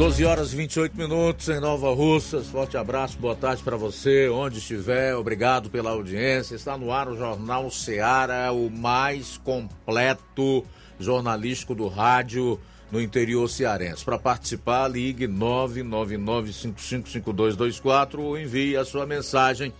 12 horas e 28 minutos em Nova Russas. Forte abraço, boa tarde para você, onde estiver. Obrigado pela audiência. Está no ar o Jornal Seara, o mais completo jornalístico do rádio no interior cearense. Para participar, ligue 999555224 ou envie a sua mensagem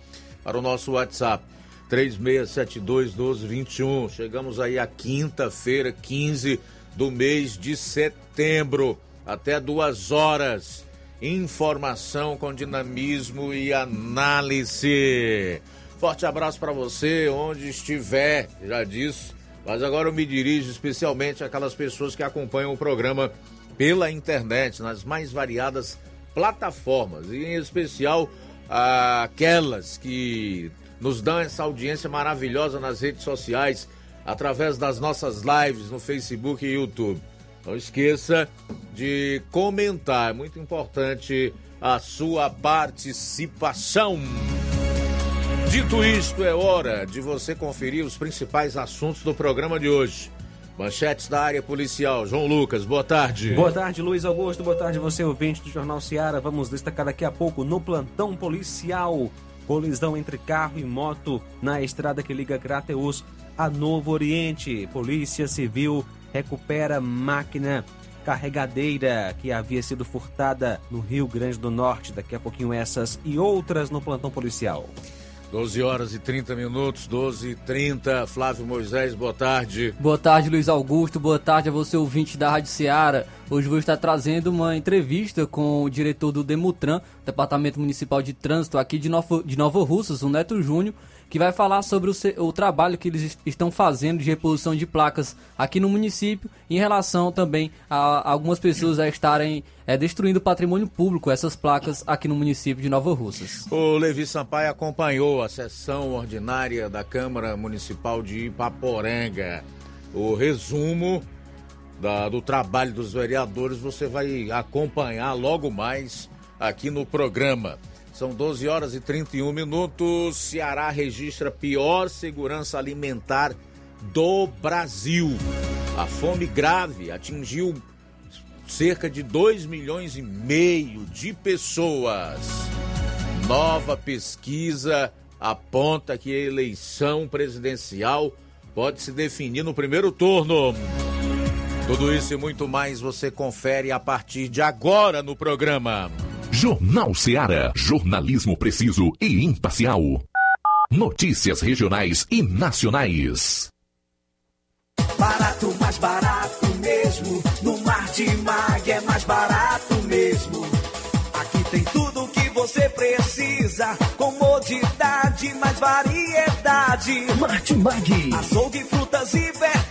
para o nosso WhatsApp 36721221. Chegamos aí à quinta-feira, 15 do mês de setembro até duas horas. Informação com dinamismo e análise. Forte abraço para você, onde estiver, já disse. Mas agora eu me dirijo especialmente àquelas pessoas que acompanham o programa pela internet, nas mais variadas plataformas, e em especial aquelas que nos dão essa audiência maravilhosa nas redes sociais, através das nossas lives no Facebook e YouTube. Não esqueça de comentar, é muito importante a sua participação. Dito isto, é hora de você conferir os principais assuntos do programa de hoje. Manchetes da área policial. João Lucas, boa tarde. Boa tarde, Luiz Augusto. Boa tarde, você ouvinte do Jornal Seara. Vamos destacar daqui a pouco no plantão policial. Colisão entre carro e moto na estrada que liga Crateus a Novo Oriente. Polícia Civil recupera máquina carregadeira que havia sido furtada no Rio Grande do Norte. Daqui a pouquinho essas e outras no plantão policial. 12 horas e 30 minutos, 12 e 30. Flávio Moisés, boa tarde. Boa tarde, Luiz Augusto. Boa tarde a você, ouvinte da Rádio Ceará. Hoje vou estar trazendo uma entrevista com o diretor do Demutran, Departamento Municipal de Trânsito aqui de Novo, de Nova Russas, o Neto Júnior, que vai falar sobre o, o, trabalho que eles estão fazendo de reposição de placas aqui no município, em relação também a, algumas pessoas a estarem é, destruindo o patrimônio público, essas placas aqui no município de Nova Russas. O Levi Sampaio acompanhou a sessão ordinária da Câmara Municipal de Ipaporanga. O resumo da, do trabalho dos vereadores você vai acompanhar logo mais aqui no programa. São 12 horas e 31 minutos. Ceará registra pior segurança alimentar do Brasil. A fome grave atingiu cerca de 2 milhões e meio de pessoas. Nova pesquisa aponta que a eleição presidencial pode se definir no primeiro turno. Tudo isso e muito mais você confere a partir de agora no programa. Jornal Seara. Jornalismo preciso e imparcial. Notícias regionais e nacionais. Barato, mais barato mesmo. No Mar de Mag é mais barato mesmo. Aqui tem tudo o que você precisa. Comodidade, mais variedade. Martimag. Açougue, frutas e verduras.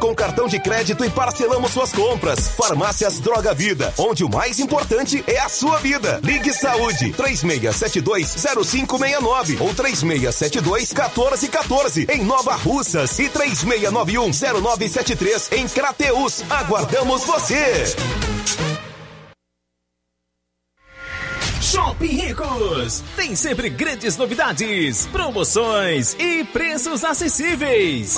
com cartão de crédito e parcelamos suas compras. Farmácias Droga Vida, onde o mais importante é a sua vida. Ligue Saúde 36720569 ou 36721414 em Nova Russas e 36910973 em Crateus. Aguardamos você. Shopping Ricos tem sempre grandes novidades, promoções e preços acessíveis.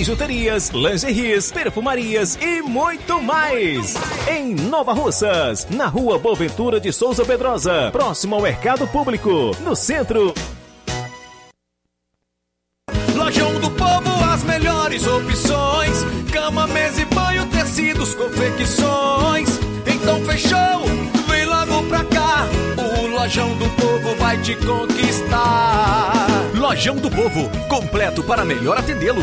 bijuterias, lingeries, perfumarias e muito mais. Em Nova Russas, na rua Boaventura de Souza Pedrosa, próximo ao Mercado Público, no centro. Lojão do Povo, as melhores opções: cama, mesa e banho, tecidos, confecções. Então fechou, vem logo pra cá. O Lojão do Povo vai te conquistar. Lojão do Povo, completo para melhor atendê-lo.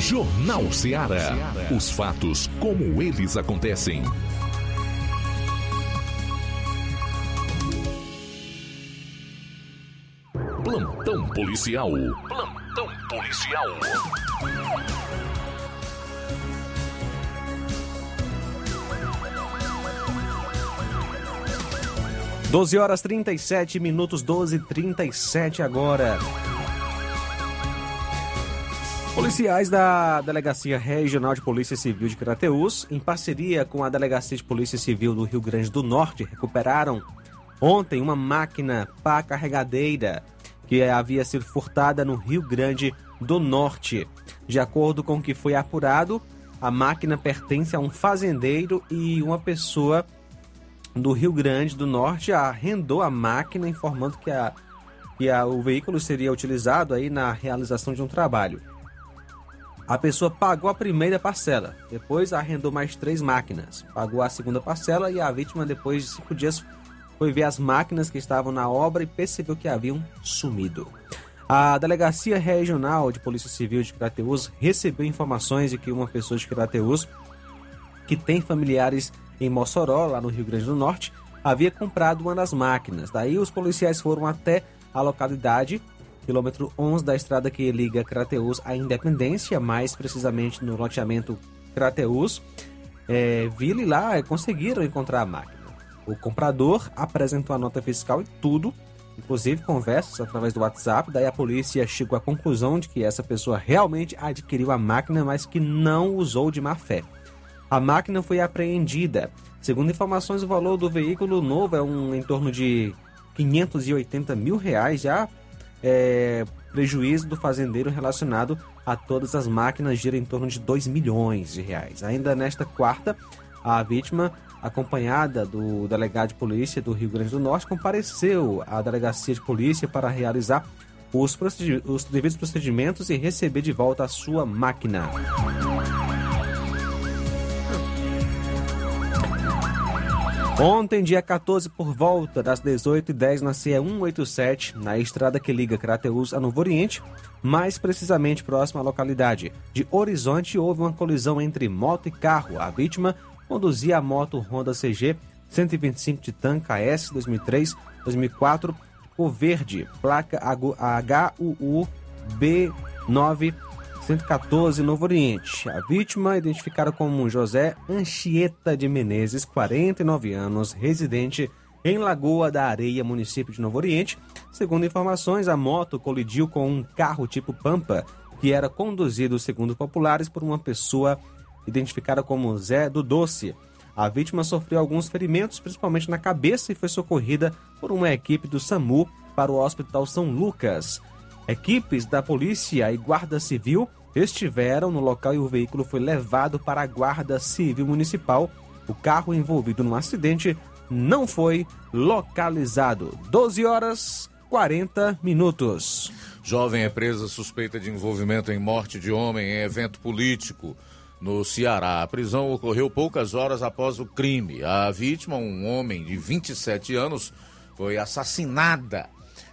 Jornal Ceará. Os fatos como eles acontecem. Plantão policial. Plantão policial. 12 horas 37 minutos, 12 e 37 agora. Policiais da Delegacia Regional de Polícia Civil de Crateús, em parceria com a Delegacia de Polícia Civil do Rio Grande do Norte, recuperaram ontem uma máquina pá carregadeira que havia sido furtada no Rio Grande do Norte. De acordo com o que foi apurado, a máquina pertence a um fazendeiro e uma pessoa do Rio Grande do Norte arrendou a máquina informando que, a, que a, o veículo seria utilizado aí na realização de um trabalho. A pessoa pagou a primeira parcela, depois arrendou mais três máquinas, pagou a segunda parcela e a vítima, depois de cinco dias, foi ver as máquinas que estavam na obra e percebeu que haviam sumido. A Delegacia Regional de Polícia Civil de Crateus recebeu informações de que uma pessoa de Crateus, que tem familiares em Mossoró, lá no Rio Grande do Norte, havia comprado uma das máquinas. Daí os policiais foram até a localidade quilômetro 11 da estrada que liga Crateus à Independência, mais precisamente no loteamento Crateus, é, e lá é, conseguiram encontrar a máquina. O comprador apresentou a nota fiscal e tudo, inclusive conversas através do WhatsApp. Daí a polícia chegou à conclusão de que essa pessoa realmente adquiriu a máquina, mas que não usou de má fé. A máquina foi apreendida. Segundo informações, o valor do veículo novo é um em torno de 580 mil reais, já é, prejuízo do fazendeiro relacionado a todas as máquinas gira em torno de 2 milhões de reais. Ainda nesta quarta, a vítima, acompanhada do delegado de polícia do Rio Grande do Norte, compareceu à delegacia de polícia para realizar os, os devidos procedimentos e receber de volta a sua máquina. Ontem, dia 14, por volta das 18h10, na CE 187, na estrada que liga Crateus a Novo Oriente, mais precisamente próxima à localidade de Horizonte, houve uma colisão entre moto e carro. A vítima conduzia a moto Honda CG 125 Titan KS 2003-2004, cor verde, placa HUU B9 114, Novo Oriente. A vítima, identificada como José Anchieta de Menezes, 49 anos, residente em Lagoa da Areia, município de Novo Oriente. Segundo informações, a moto colidiu com um carro tipo Pampa, que era conduzido, segundo populares, por uma pessoa identificada como Zé do Doce. A vítima sofreu alguns ferimentos, principalmente na cabeça, e foi socorrida por uma equipe do SAMU para o Hospital São Lucas. Equipes da polícia e guarda civil estiveram no local e o veículo foi levado para a guarda civil municipal. O carro envolvido no acidente não foi localizado. 12 horas 40 minutos. Jovem é presa suspeita de envolvimento em morte de homem em evento político no Ceará. A prisão ocorreu poucas horas após o crime. A vítima, um homem de 27 anos, foi assassinada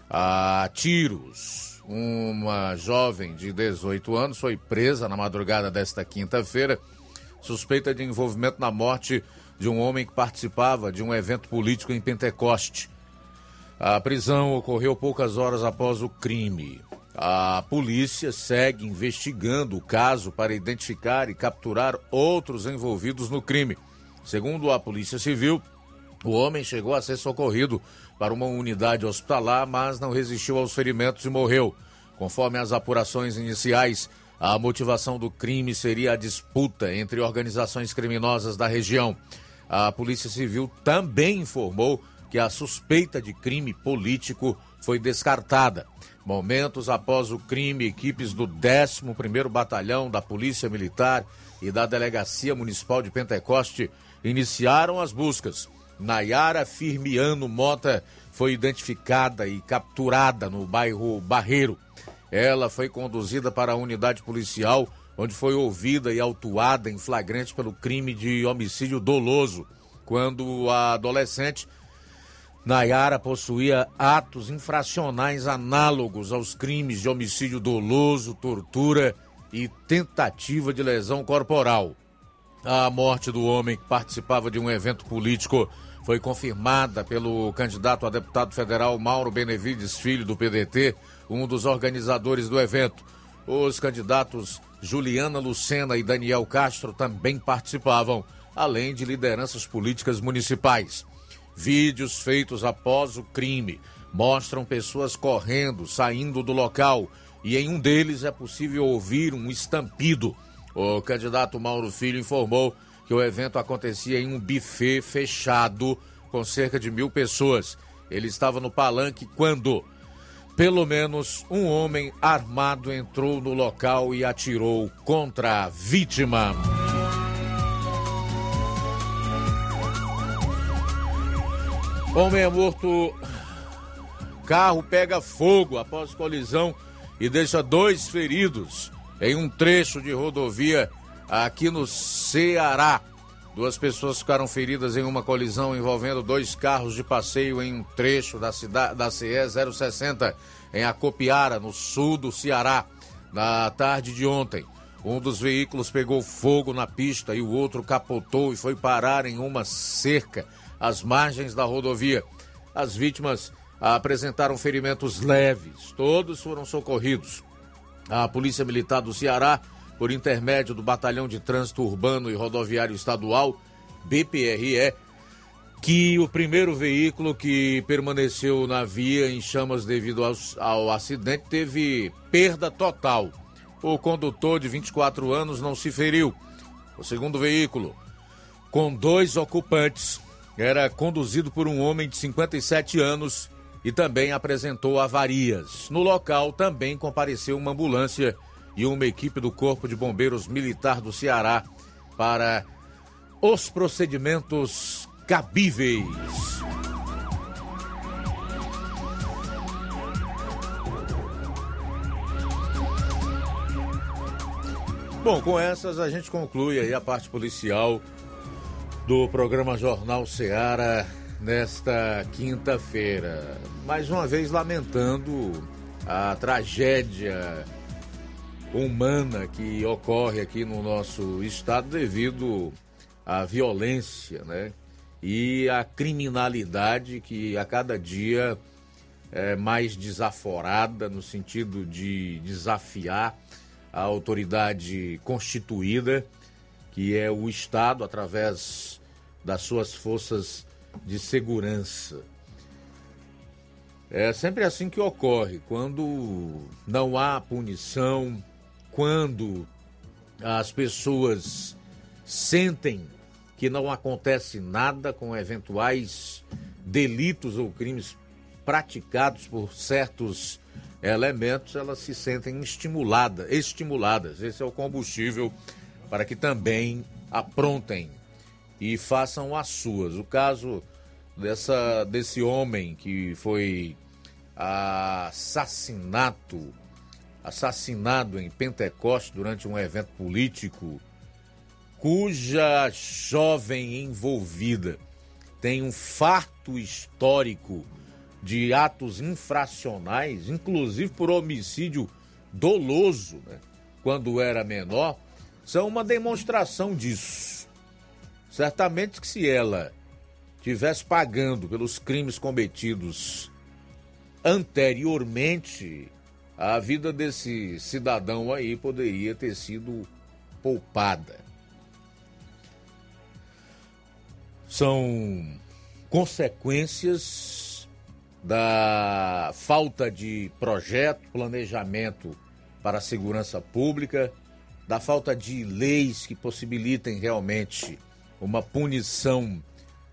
a tiros uma jovem de 18 anos foi presa na madrugada desta quinta-feira, suspeita de envolvimento na morte de um homem que participava de um evento político em Pentecoste. A prisão ocorreu poucas horas após o crime. A polícia segue investigando o caso para identificar e capturar outros envolvidos no crime. Segundo a Polícia Civil, o homem chegou a ser socorrido para uma unidade hospitalar, mas não resistiu aos ferimentos e morreu. Conforme as apurações iniciais, a motivação do crime seria a disputa entre organizações criminosas da região. A Polícia Civil também informou que a suspeita de crime político foi descartada. Momentos após o crime, equipes do 11º Batalhão da Polícia Militar e da Delegacia Municipal de Pentecoste iniciaram as buscas. Nayara Firmiano Mota foi identificada e capturada no bairro Barreiro. Ela foi conduzida para a unidade policial, onde foi ouvida e autuada em flagrante pelo crime de homicídio doloso, quando a adolescente Nayara possuía atos infracionais análogos aos crimes de homicídio doloso, tortura e tentativa de lesão corporal. A morte do homem que participava de um evento político foi confirmada pelo candidato a deputado federal Mauro Benevides Filho, do PDT, um dos organizadores do evento. Os candidatos Juliana Lucena e Daniel Castro também participavam, além de lideranças políticas municipais. Vídeos feitos após o crime mostram pessoas correndo, saindo do local, e em um deles é possível ouvir um estampido. O candidato Mauro Filho informou que o evento acontecia em um buffet fechado com cerca de mil pessoas. Ele estava no palanque quando pelo menos um homem armado entrou no local e atirou contra a vítima. Homem é morto. Carro pega fogo após colisão e deixa dois feridos em um trecho de rodovia aqui no Ceará. Duas pessoas ficaram feridas em uma colisão envolvendo dois carros de passeio em um trecho da, cidade, da CE 060 em Acopiara, no sul do Ceará, na tarde de ontem. Um dos veículos pegou fogo na pista e o outro capotou e foi parar em uma cerca às margens da rodovia. As vítimas apresentaram ferimentos leves, todos foram socorridos. A Polícia Militar do Ceará, por intermédio do Batalhão de Trânsito Urbano e Rodoviário Estadual, BPRE, que o primeiro veículo que permaneceu na via em chamas devido ao, ao acidente teve perda total. O condutor de 24 anos não se feriu. O segundo veículo, com dois ocupantes, era conduzido por um homem de 57 anos e também apresentou avarias. No local também compareceu uma ambulância e uma equipe do Corpo de Bombeiros Militar do Ceará para os procedimentos cabíveis. Bom, com essas a gente conclui aí a parte policial do programa Jornal Seara nesta quinta-feira. Mais uma vez lamentando a tragédia humana que ocorre aqui no nosso estado devido à violência, né? E à criminalidade que a cada dia é mais desaforada no sentido de desafiar a autoridade constituída, que é o Estado através das suas forças de segurança. É sempre assim que ocorre, quando não há punição, quando as pessoas sentem que não acontece nada com eventuais delitos ou crimes praticados por certos elementos, elas se sentem estimuladas, estimuladas. Esse é o combustível para que também aprontem e façam as suas. O caso dessa desse homem que foi assassinato assassinado em Pentecoste durante um evento político, cuja jovem envolvida tem um farto histórico de atos infracionais, inclusive por homicídio doloso, né, quando era menor, são uma demonstração disso. Certamente que se ela tivesse pagando pelos crimes cometidos anteriormente, a vida desse cidadão aí poderia ter sido poupada. São consequências da falta de projeto, planejamento para a segurança pública, da falta de leis que possibilitem realmente uma punição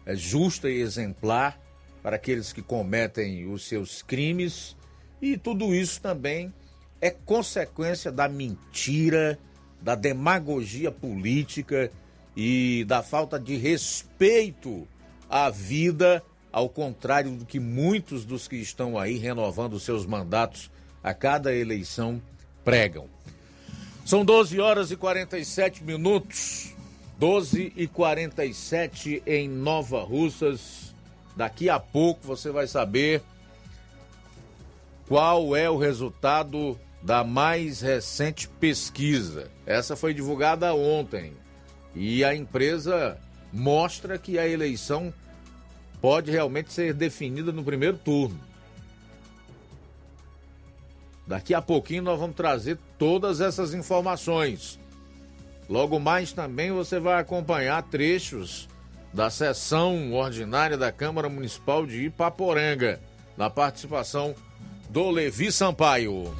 é, justa e exemplar para aqueles que cometem os seus crimes. E tudo isso também é consequência da mentira, da demagogia política e da falta de respeito à vida, ao contrário do que muitos dos que estão aí renovando seus mandatos a cada eleição pregam. São 12 horas e 47 minutos. 12 e 47 em Nova Russas. Daqui a pouco você vai saber qual é o resultado da mais recente pesquisa. Essa foi divulgada ontem e a empresa mostra que a eleição pode realmente ser definida no primeiro turno. Daqui a pouquinho nós vamos trazer todas essas informações. Logo mais também você vai acompanhar trechos da sessão ordinária da Câmara Municipal de Ipaporanga, na participação do Levi Sampaio.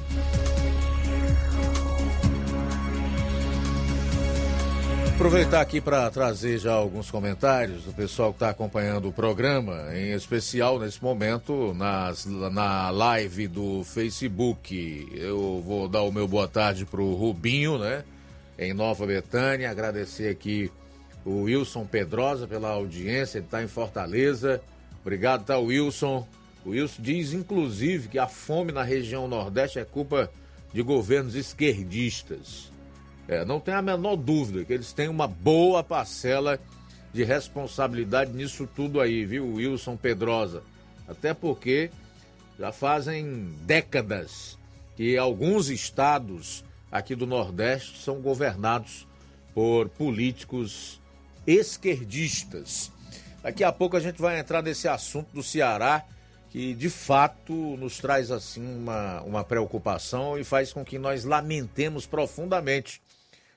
Aproveitar aqui para trazer já alguns comentários do pessoal que está acompanhando o programa, em especial nesse momento nas, na live do Facebook. Eu vou dar o meu boa tarde para o Rubinho, né? Em Nova Betânia. Agradecer aqui o Wilson Pedrosa pela audiência, ele está em Fortaleza. Obrigado, tá, Wilson. O Wilson diz, inclusive, que a fome na região Nordeste é culpa de governos esquerdistas. É, não tem a menor dúvida que eles têm uma boa parcela de responsabilidade nisso tudo aí, viu, Wilson Pedrosa? Até porque já fazem décadas que alguns estados aqui do Nordeste são governados por políticos esquerdistas. Daqui a pouco a gente vai entrar nesse assunto do Ceará, que de fato nos traz assim uma, uma preocupação e faz com que nós lamentemos profundamente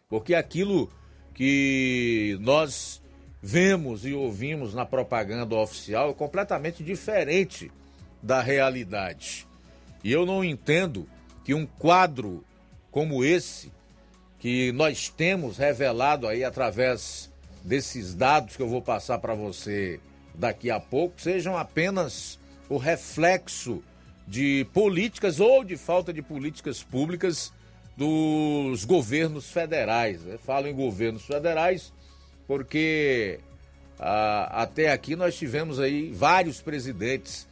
porque aquilo que nós vemos e ouvimos na propaganda oficial é completamente diferente da realidade. E eu não entendo que um quadro como esse, que nós temos revelado aí através desses dados que eu vou passar para você daqui a pouco, sejam apenas o reflexo de políticas ou de falta de políticas públicas dos governos federais. Eu falo em governos federais porque ah, até aqui nós tivemos aí vários presidentes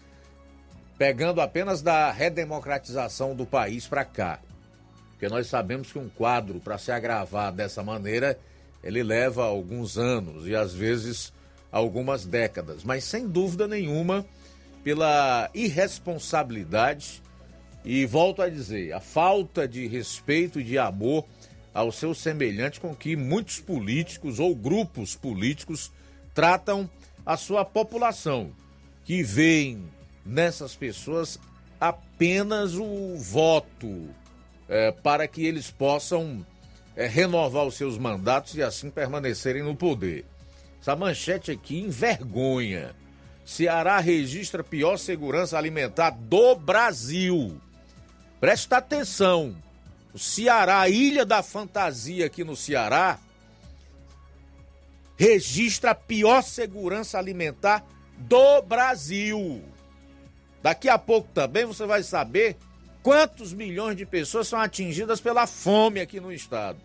pegando apenas da redemocratização do país para cá. Porque nós sabemos que um quadro, para se agravar dessa maneira, ele leva alguns anos e às vezes algumas décadas. Mas sem dúvida nenhuma, pela irresponsabilidade e volto a dizer, a falta de respeito e de amor ao seu semelhante com que muitos políticos ou grupos políticos tratam a sua população, que veem nessas pessoas apenas o voto é, para que eles possam é, renovar os seus mandatos e assim permanecerem no poder. Essa manchete aqui envergonha. Ceará registra pior segurança alimentar do Brasil. Presta atenção. O Ceará, Ilha da Fantasia aqui no Ceará, registra a pior segurança alimentar do Brasil. Daqui a pouco também você vai saber quantos milhões de pessoas são atingidas pela fome aqui no estado.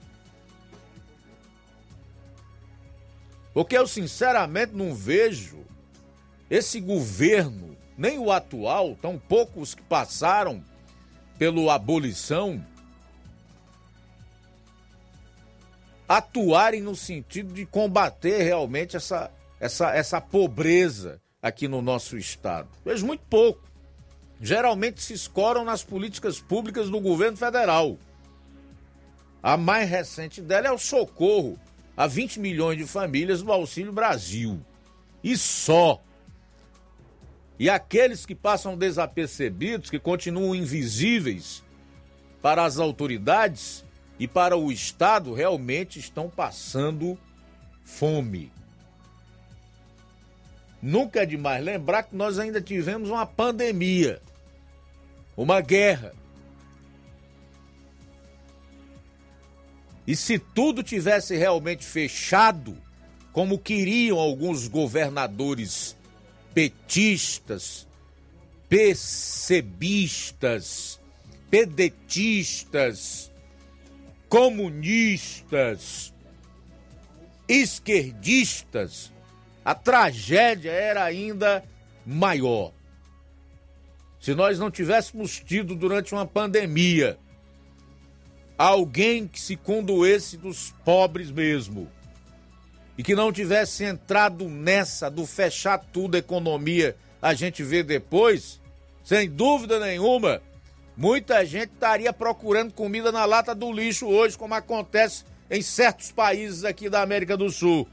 Porque eu sinceramente não vejo esse governo, nem o atual, tão poucos que passaram, pelo abolição atuarem no sentido de combater realmente essa, essa, essa pobreza aqui no nosso estado. Vejo muito pouco. Geralmente se escoram nas políticas públicas do governo federal. A mais recente dela é o socorro a 20 milhões de famílias do Auxílio Brasil. E só. E aqueles que passam desapercebidos, que continuam invisíveis para as autoridades e para o Estado, realmente estão passando fome. Nunca é demais lembrar que nós ainda tivemos uma pandemia, uma guerra. E se tudo tivesse realmente fechado, como queriam alguns governadores petistas, percebistas, pedetistas, comunistas, esquerdistas, a tragédia era ainda maior. Se nós não tivéssemos tido durante uma pandemia alguém que se condoesse dos pobres mesmo, e que não tivesse entrado nessa do fechar tudo, economia, a gente vê depois, sem dúvida nenhuma, muita gente estaria procurando comida na lata do lixo hoje, como acontece em certos países aqui da América do Sul.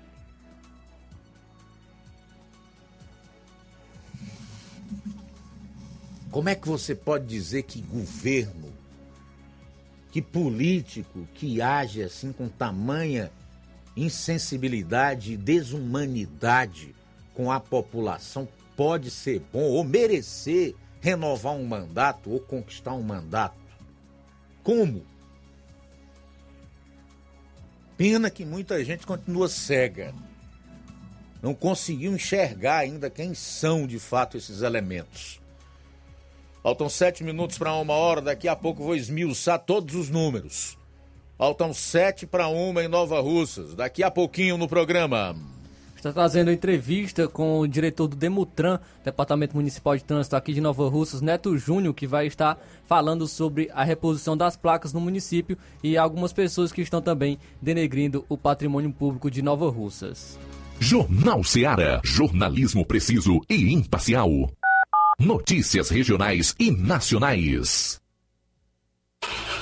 Como é que você pode dizer que governo, que político que age assim com tamanha insensibilidade e desumanidade com a população pode ser bom ou merecer renovar um mandato ou conquistar um mandato? Como? pena que muita gente continua cega. Não conseguiu enxergar ainda quem são de fato esses elementos. Faltam sete minutos para uma hora, daqui a pouco vou esmiuçar todos os números. Faltam sete para uma em Nova Russas, daqui a pouquinho no programa. Está trazendo entrevista com o diretor do Demutran, Departamento Municipal de Trânsito aqui de Nova Russas, Neto Júnior, que vai estar falando sobre a reposição das placas no município e algumas pessoas que estão também denegrindo o patrimônio público de Nova Russas. Jornal Seara. Jornalismo preciso e imparcial. Notícias regionais e nacionais.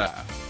Yeah.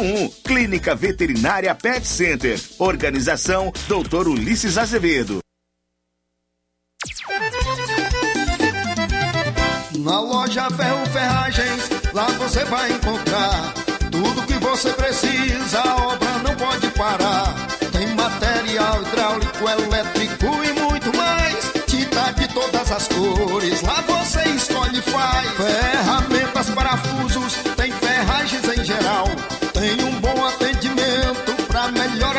981658401. Clínica Veterinária Pet Center. Organização Dr. Ulisses Azevedo. Na loja Ferro Ferragens, lá você vai encontrar tudo que você precisa, a obra não pode parar. Tem material hidráulico, elétrico e muito mais. Tinta de todas as cores, lá você escolhe e faz. Ferramentas, parafusos, tem ferragens em geral.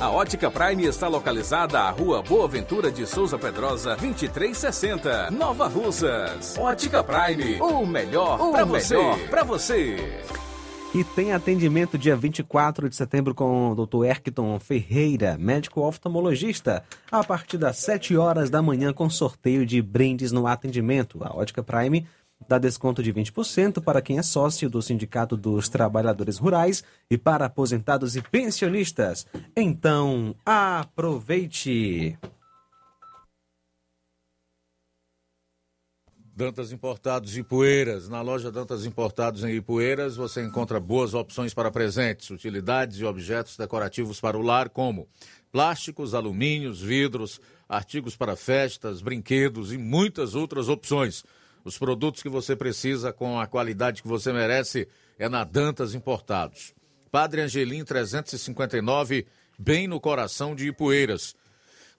A Ótica Prime está localizada à Rua Boa Ventura de Souza Pedrosa, 2360, Nova Russas. Ótica Prime, o melhor para você. melhor Para você. E tem atendimento dia 24 de setembro com o Dr. Erkton Ferreira, médico oftalmologista, a partir das 7 horas da manhã com sorteio de brindes no atendimento. A Ótica Prime dá desconto de 20% para quem é sócio do Sindicato dos Trabalhadores Rurais e para aposentados e pensionistas. Então, aproveite! Dantas Importados e Ipueiras. Na loja Dantas Importados em Ipueiras você encontra boas opções para presentes, utilidades e objetos decorativos para o lar, como plásticos, alumínios, vidros, artigos para festas, brinquedos e muitas outras opções. Os produtos que você precisa com a qualidade que você merece é na Dantas Importados. Padre Angelim 359, bem no coração de Ipueiras.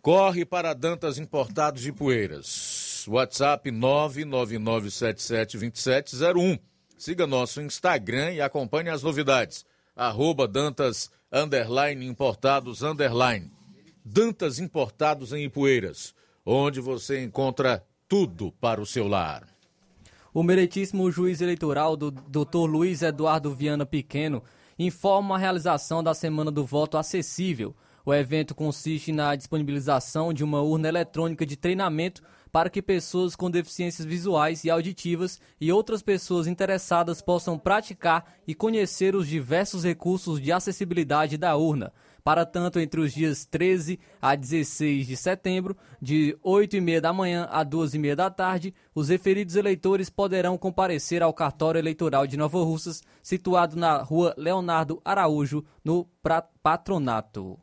Corre para Dantas Importados de Ipueiras. WhatsApp 999772701. Siga nosso Instagram e acompanhe as novidades. Arroba Dantas underline Importados underline. Dantas Importados em Ipueiras, onde você encontra tudo para o seu lar. O meritíssimo juiz eleitoral do Dr. Luiz Eduardo Viana Pequeno informa a realização da Semana do Voto Acessível. O evento consiste na disponibilização de uma urna eletrônica de treinamento para que pessoas com deficiências visuais e auditivas e outras pessoas interessadas possam praticar e conhecer os diversos recursos de acessibilidade da urna. Para tanto, entre os dias 13 a 16 de setembro, de 8 e meia da manhã a 2 e meia da tarde, os referidos eleitores poderão comparecer ao cartório eleitoral de Nova Russas, situado na rua Leonardo Araújo, no Patronato.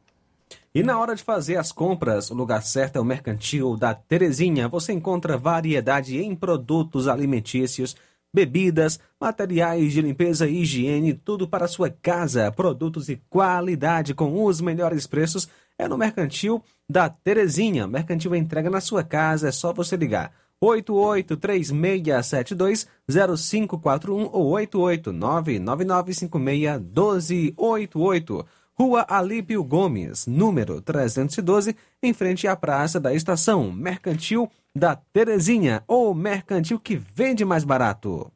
E na hora de fazer as compras, o lugar certo é o Mercantil da Terezinha. Você encontra variedade em produtos alimentícios, bebidas, materiais de limpeza e higiene, tudo para sua casa. Produtos de qualidade com os melhores preços é no Mercantil da Terezinha. Mercantil entrega na sua casa, é só você ligar. 8836720541 ou 88999561288. Rua Alípio Gomes, número 312, em frente à Praça da Estação, Mercantil da Terezinha, ou Mercantil que vende mais barato.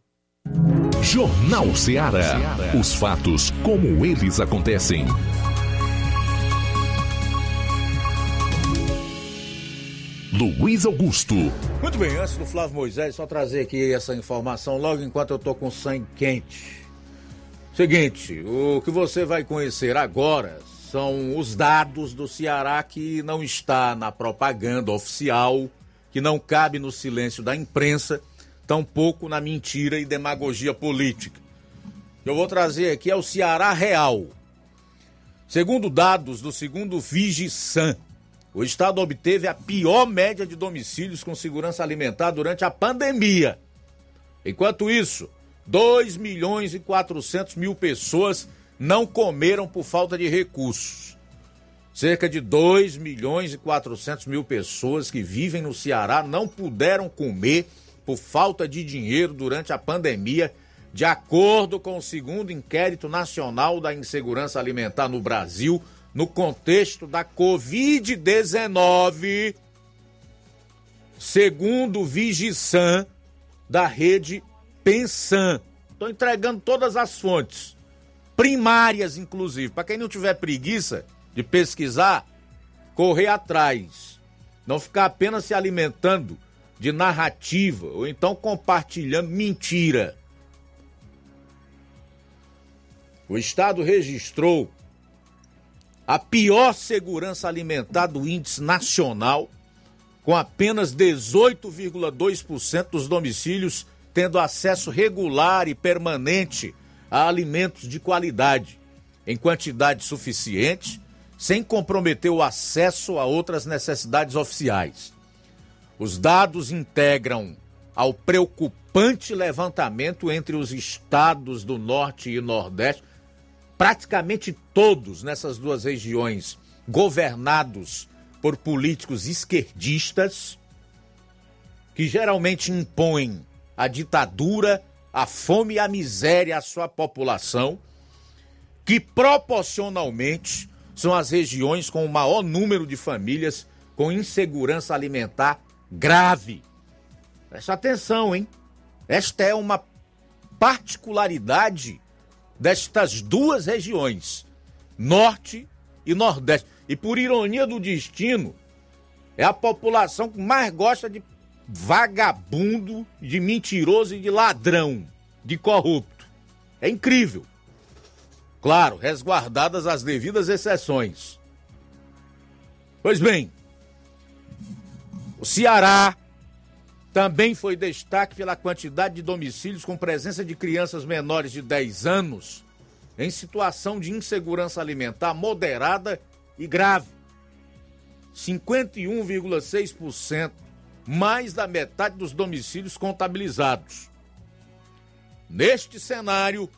Jornal Ceará. Os fatos como eles acontecem. Luiz Augusto. Muito bem, antes do Flávio Moisés, só trazer aqui essa informação logo enquanto eu tô com sangue quente. Seguinte, o que você vai conhecer agora são os dados do Ceará que não está na propaganda oficial, que não cabe no silêncio da imprensa, tampouco na mentira e demagogia política. Eu vou trazer aqui é o Ceará real. Segundo dados do segundo Vigisan, o estado obteve a pior média de domicílios com segurança alimentar durante a pandemia. Enquanto isso, 2 milhões e 400 mil pessoas não comeram por falta de recursos. Cerca de 2 milhões e 400 mil pessoas que vivem no Ceará não puderam comer por falta de dinheiro durante a pandemia, de acordo com o segundo inquérito nacional da insegurança alimentar no Brasil, no contexto da Covid-19, segundo Vigisan da rede Pensan. Estou entregando todas as fontes, primárias inclusive, para quem não tiver preguiça de pesquisar, correr atrás, não ficar apenas se alimentando de narrativa ou então compartilhando mentira. O Estado registrou a pior segurança alimentar do índice nacional, com apenas 18,2% dos domicílios tendo acesso regular e permanente a alimentos de qualidade, em quantidade suficiente, sem comprometer o acesso a outras necessidades oficiais. Os dados integram ao preocupante levantamento entre os estados do Norte e Nordeste, praticamente todos nessas duas regiões governados por políticos esquerdistas, que geralmente impõem a ditadura, a fome e a miséria à sua população, que proporcionalmente são as regiões com o maior número de famílias com insegurança alimentar grave. Presta atenção, hein? Esta é uma particularidade destas duas regiões, Norte e Nordeste. E por ironia do destino, é a população que mais gosta de vagabundo, de mentiroso e de ladrão, de corrupto. É incrível. Claro, resguardadas as devidas exceções. Pois bem, o Ceará também foi destaque pela quantidade de domicílios com presença de crianças menores de 10 anos em situação de insegurança alimentar moderada e grave. 51,6%, mais da metade dos domicílios contabilizados. Neste cenário,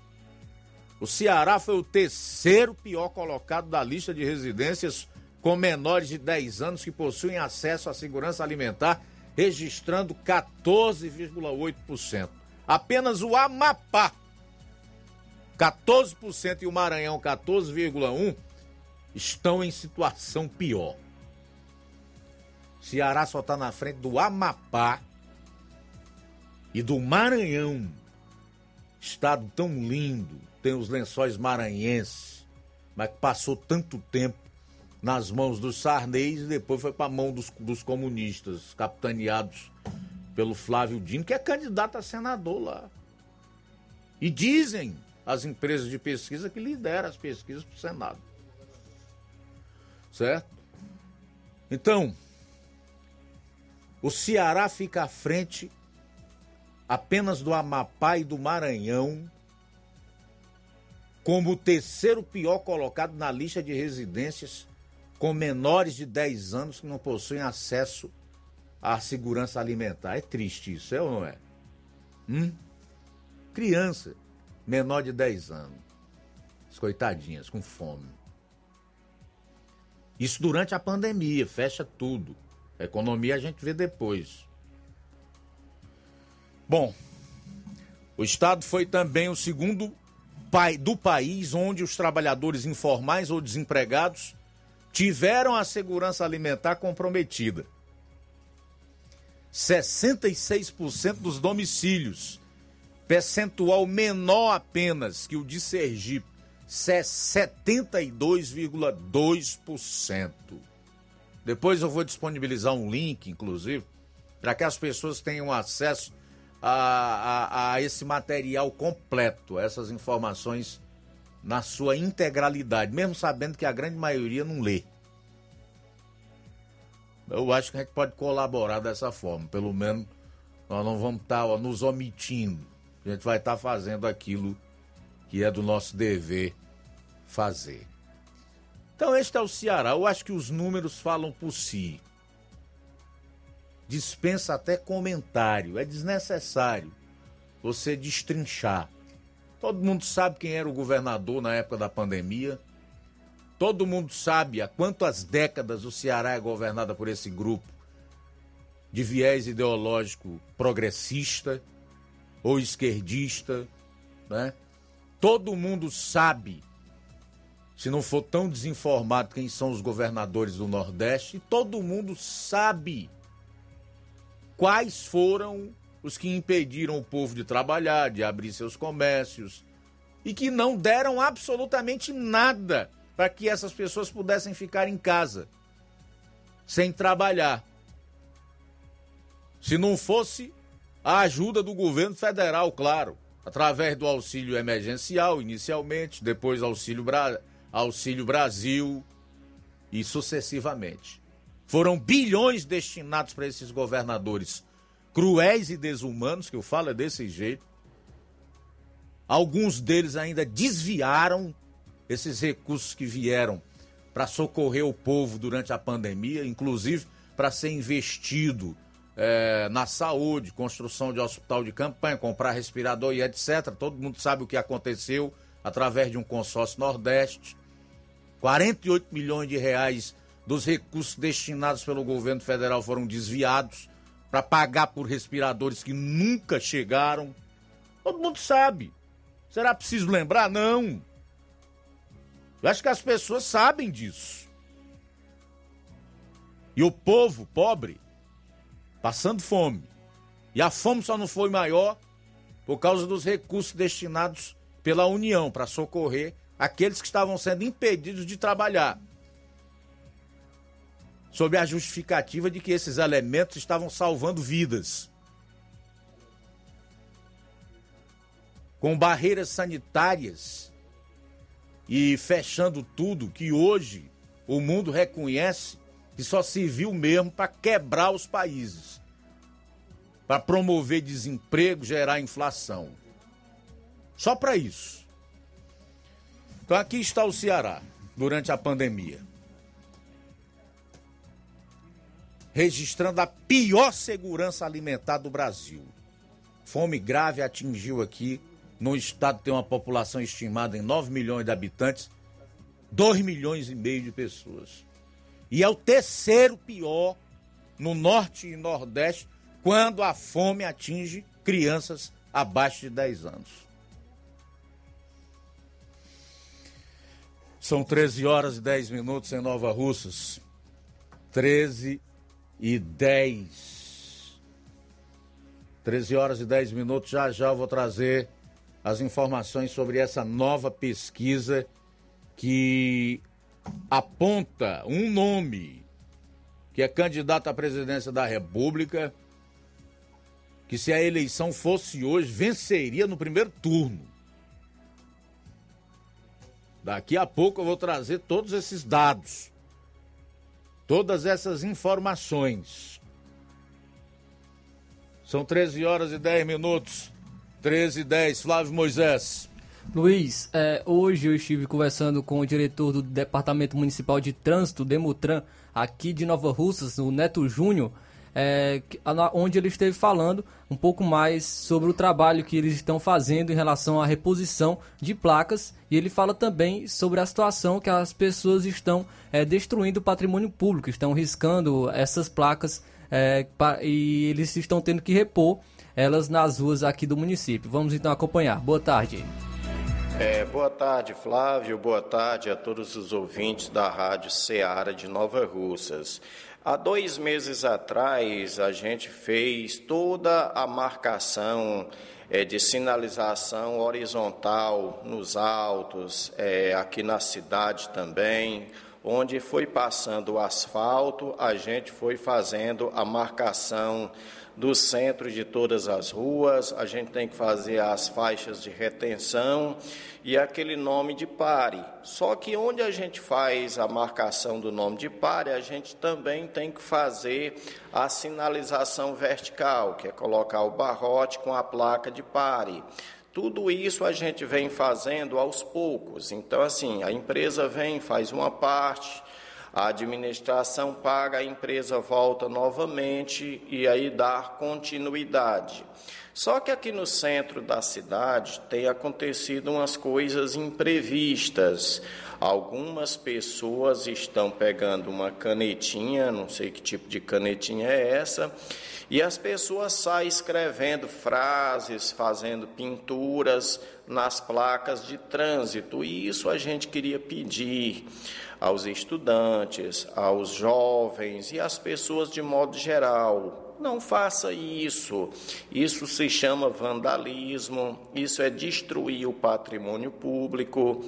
o Ceará foi o terceiro pior colocado da lista de residências com menores de 10 anos que possuem acesso à segurança alimentar, registrando 14,8%. Apenas o Amapá, 14% e o Maranhão, 14,1%, estão em situação pior. Ceará só está na frente do Amapá e do Maranhão. Estado tão lindo, tem os lençóis maranhenses, mas que passou tanto tempo nas mãos dos Sarneis e depois foi para a mão dos, dos comunistas, capitaneados pelo Flávio Dino, que é candidato a senador lá. E dizem as empresas de pesquisa que lideram as pesquisas para o Senado. Certo? Então, o Ceará fica à frente apenas do Amapá e do Maranhão como o terceiro pior colocado na lista de residências com menores de 10 anos que não possuem acesso à segurança alimentar. É triste isso, é ou não é? Hum? Criança, menor de 10 anos. As coitadinhas, com fome. Isso durante a pandemia, fecha tudo. A economia a gente vê depois. Bom, o Estado foi também o segundo do país onde os trabalhadores informais ou desempregados tiveram a segurança alimentar comprometida. 66% dos domicílios, percentual menor apenas que o de Sergipe, 72,2%. Depois eu vou disponibilizar um link, inclusive, para que as pessoas tenham acesso a, a, a esse material completo, essas informações na sua integralidade, mesmo sabendo que a grande maioria não lê. Eu acho que a gente pode colaborar dessa forma, pelo menos nós não vamos estar ó, nos omitindo. A gente vai estar fazendo aquilo que é do nosso dever fazer. Então, este é o Ceará. Eu acho que os números falam por si. Dispensa até comentário. É desnecessário você destrinchar. Todo mundo sabe quem era o governador na época da pandemia. Todo mundo sabe há quantas décadas o Ceará é governado por esse grupo de viés ideológico progressista ou esquerdista, né? Todo mundo sabe, se não for tão desinformado quem são os governadores do Nordeste, todo mundo sabe quais foram os que impediram o povo de trabalhar, de abrir seus comércios e que não deram absolutamente nada para que essas pessoas pudessem ficar em casa sem trabalhar. Se não fosse a ajuda do governo federal, claro, através do auxílio emergencial, inicialmente, depois auxílio, Bra... auxílio Brasil e sucessivamente. Foram bilhões destinados para esses governadores cruéis e desumanos, que eu falo é desse jeito. Alguns deles ainda desviaram esses recursos que vieram para socorrer o povo durante a pandemia, inclusive para ser investido é, na saúde, construção de hospital de campanha, comprar respirador e etc. Todo mundo sabe o que aconteceu através de um consórcio Nordeste. 48 milhões de reais dos recursos destinados pelo governo federal foram desviados para pagar por respiradores que nunca chegaram. Todo mundo sabe. Será preciso lembrar? Não. Eu acho que as pessoas sabem disso. E o povo pobre passando fome. E a fome só não foi maior por causa dos recursos destinados pela União para socorrer aqueles que estavam sendo impedidos de trabalhar. Sob a justificativa de que esses elementos estavam salvando vidas. Com barreiras sanitárias e fechando tudo que hoje o mundo reconhece que só serviu mesmo para quebrar os países, para promover desemprego, gerar inflação. Só para isso. Então aqui está o Ceará durante a pandemia. Registrando a pior segurança alimentar do Brasil. Fome grave atingiu aqui no estado que tem uma população estimada em 9 milhões de habitantes, 2 milhões e meio de pessoas. E é o terceiro pior no norte e nordeste quando a fome atinge crianças abaixo de 10 anos. São 13 horas e 10 minutos em Nova Russas. 13 e 10. 13 horas e 10 minutos. Já já eu vou trazer as informações sobre essa nova pesquisa que aponta um nome que é candidato à presidência da República, que se a eleição fosse hoje, venceria no primeiro turno. Daqui a pouco eu vou trazer todos esses dados, todas essas informações. São 13 horas e 10 minutos. 13 e 10, Flávio Moisés. Luiz, é, hoje eu estive conversando com o diretor do Departamento Municipal de Trânsito, Demutran, aqui de Nova Russas, o Neto Júnior, é, onde ele esteve falando um pouco mais sobre o trabalho que eles estão fazendo em relação à reposição de placas e ele fala também sobre a situação que as pessoas estão é, destruindo o patrimônio público, estão riscando essas placas é, e eles estão tendo que repor elas nas ruas aqui do município. Vamos então acompanhar. Boa tarde. É, boa tarde, Flávio. Boa tarde a todos os ouvintes da Rádio Ceará de Nova Russas. Há dois meses atrás, a gente fez toda a marcação é, de sinalização horizontal nos altos, é, aqui na cidade também, onde foi passando o asfalto, a gente foi fazendo a marcação do centro de todas as ruas, a gente tem que fazer as faixas de retenção e aquele nome de pare. Só que onde a gente faz a marcação do nome de pare, a gente também tem que fazer a sinalização vertical, que é colocar o barrote com a placa de pare. Tudo isso a gente vem fazendo aos poucos. Então, assim, a empresa vem, faz uma parte, a administração paga, a empresa volta novamente e aí dá continuidade. Só que aqui no centro da cidade tem acontecido umas coisas imprevistas. Algumas pessoas estão pegando uma canetinha, não sei que tipo de canetinha é essa, e as pessoas saem escrevendo frases, fazendo pinturas nas placas de trânsito. E isso a gente queria pedir aos estudantes, aos jovens e às pessoas de modo geral. Não faça isso. Isso se chama vandalismo, isso é destruir o patrimônio público.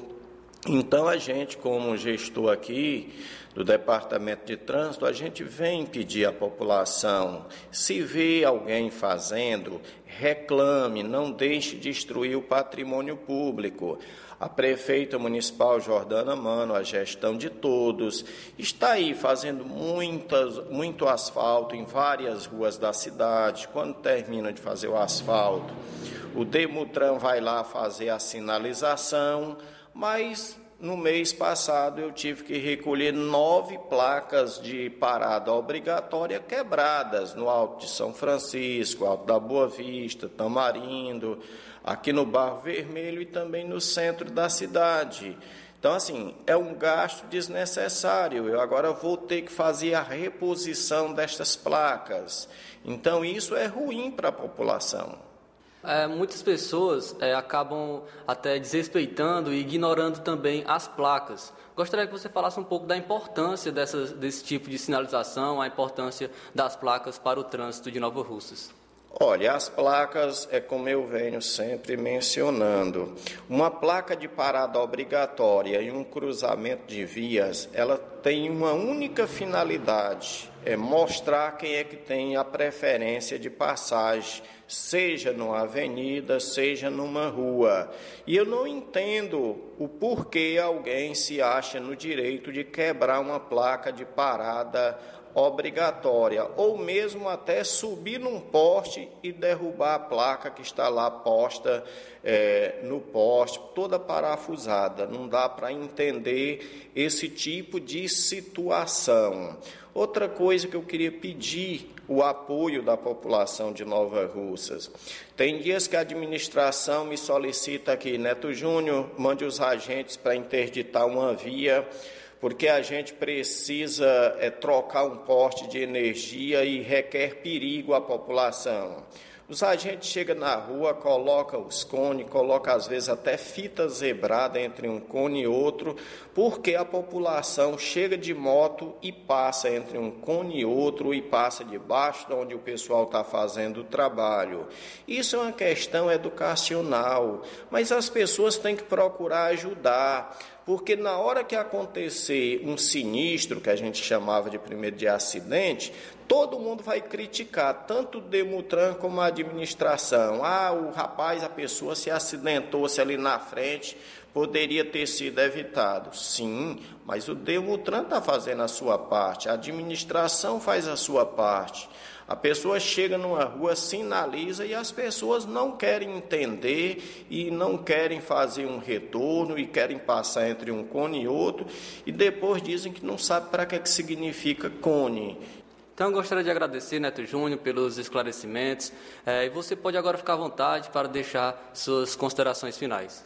Então, a gente, como gestor aqui do Departamento de Trânsito, a gente vem pedir à população: se vê alguém fazendo, reclame, não deixe destruir o patrimônio público. A prefeita municipal Jordana Mano, a gestão de todos, está aí fazendo muitas, muito asfalto em várias ruas da cidade. Quando termina de fazer o asfalto, o Demutran vai lá fazer a sinalização, mas no mês passado eu tive que recolher nove placas de parada obrigatória quebradas no Alto de São Francisco, Alto da Boa Vista, Tamarindo, aqui no Barro Vermelho e também no centro da cidade. Então, assim, é um gasto desnecessário. Eu agora vou ter que fazer a reposição destas placas. Então, isso é ruim para a população. É, muitas pessoas é, acabam até desrespeitando e ignorando também as placas. Gostaria que você falasse um pouco da importância dessas, desse tipo de sinalização, a importância das placas para o trânsito de Nova Russas. Olha, as placas é como eu venho sempre mencionando. Uma placa de parada obrigatória e um cruzamento de vias, ela tem uma única finalidade, é mostrar quem é que tem a preferência de passagem, seja numa avenida, seja numa rua. E eu não entendo o porquê alguém se acha no direito de quebrar uma placa de parada obrigatória, ou mesmo até subir num poste e derrubar a placa que está lá posta é, no poste, toda parafusada. Não dá para entender esse tipo de situação. Outra coisa que eu queria pedir o apoio da população de Nova Russas. Tem dias que a administração me solicita aqui, Neto Júnior, mande os agentes para interditar uma via porque a gente precisa é, trocar um poste de energia e requer perigo à população. Os agentes chegam na rua, colocam os cones, colocam às vezes até fita zebrada entre um cone e outro, porque a população chega de moto e passa entre um cone e outro e passa debaixo de onde o pessoal está fazendo o trabalho. Isso é uma questão educacional, mas as pessoas têm que procurar ajudar porque na hora que acontecer um sinistro, que a gente chamava de primeiro de acidente, todo mundo vai criticar, tanto o Demutran como a administração. Ah, o rapaz, a pessoa se acidentou-se ali na frente, poderia ter sido evitado. Sim, mas o Demutran está fazendo a sua parte, a administração faz a sua parte. A pessoa chega numa rua, sinaliza e as pessoas não querem entender e não querem fazer um retorno e querem passar entre um cone e outro e depois dizem que não sabe para que, que significa cone. Então, gostaria de agradecer, Neto Júnior, pelos esclarecimentos. É, e você pode agora ficar à vontade para deixar suas considerações finais.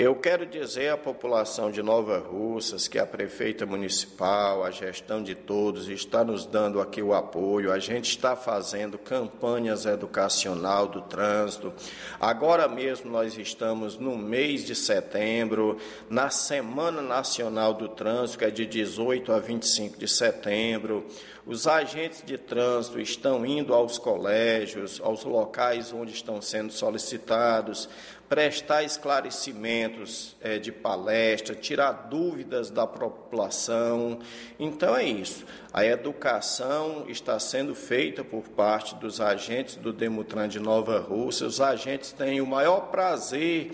Eu quero dizer à população de Nova Russas que a prefeita municipal, a gestão de todos, está nos dando aqui o apoio. A gente está fazendo campanhas educacional do trânsito. Agora mesmo nós estamos no mês de setembro, na Semana Nacional do Trânsito, que é de 18 a 25 de setembro. Os agentes de trânsito estão indo aos colégios, aos locais onde estão sendo solicitados, prestar esclarecimentos é, de palestra, tirar dúvidas da população. Então é isso. A educação está sendo feita por parte dos agentes do Demutran de Nova Rússia. Os agentes têm o maior prazer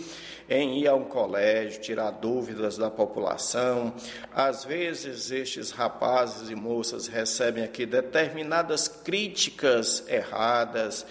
em ir a um colégio, tirar dúvidas da população. Às vezes, estes rapazes e moças recebem aqui determinadas críticas erradas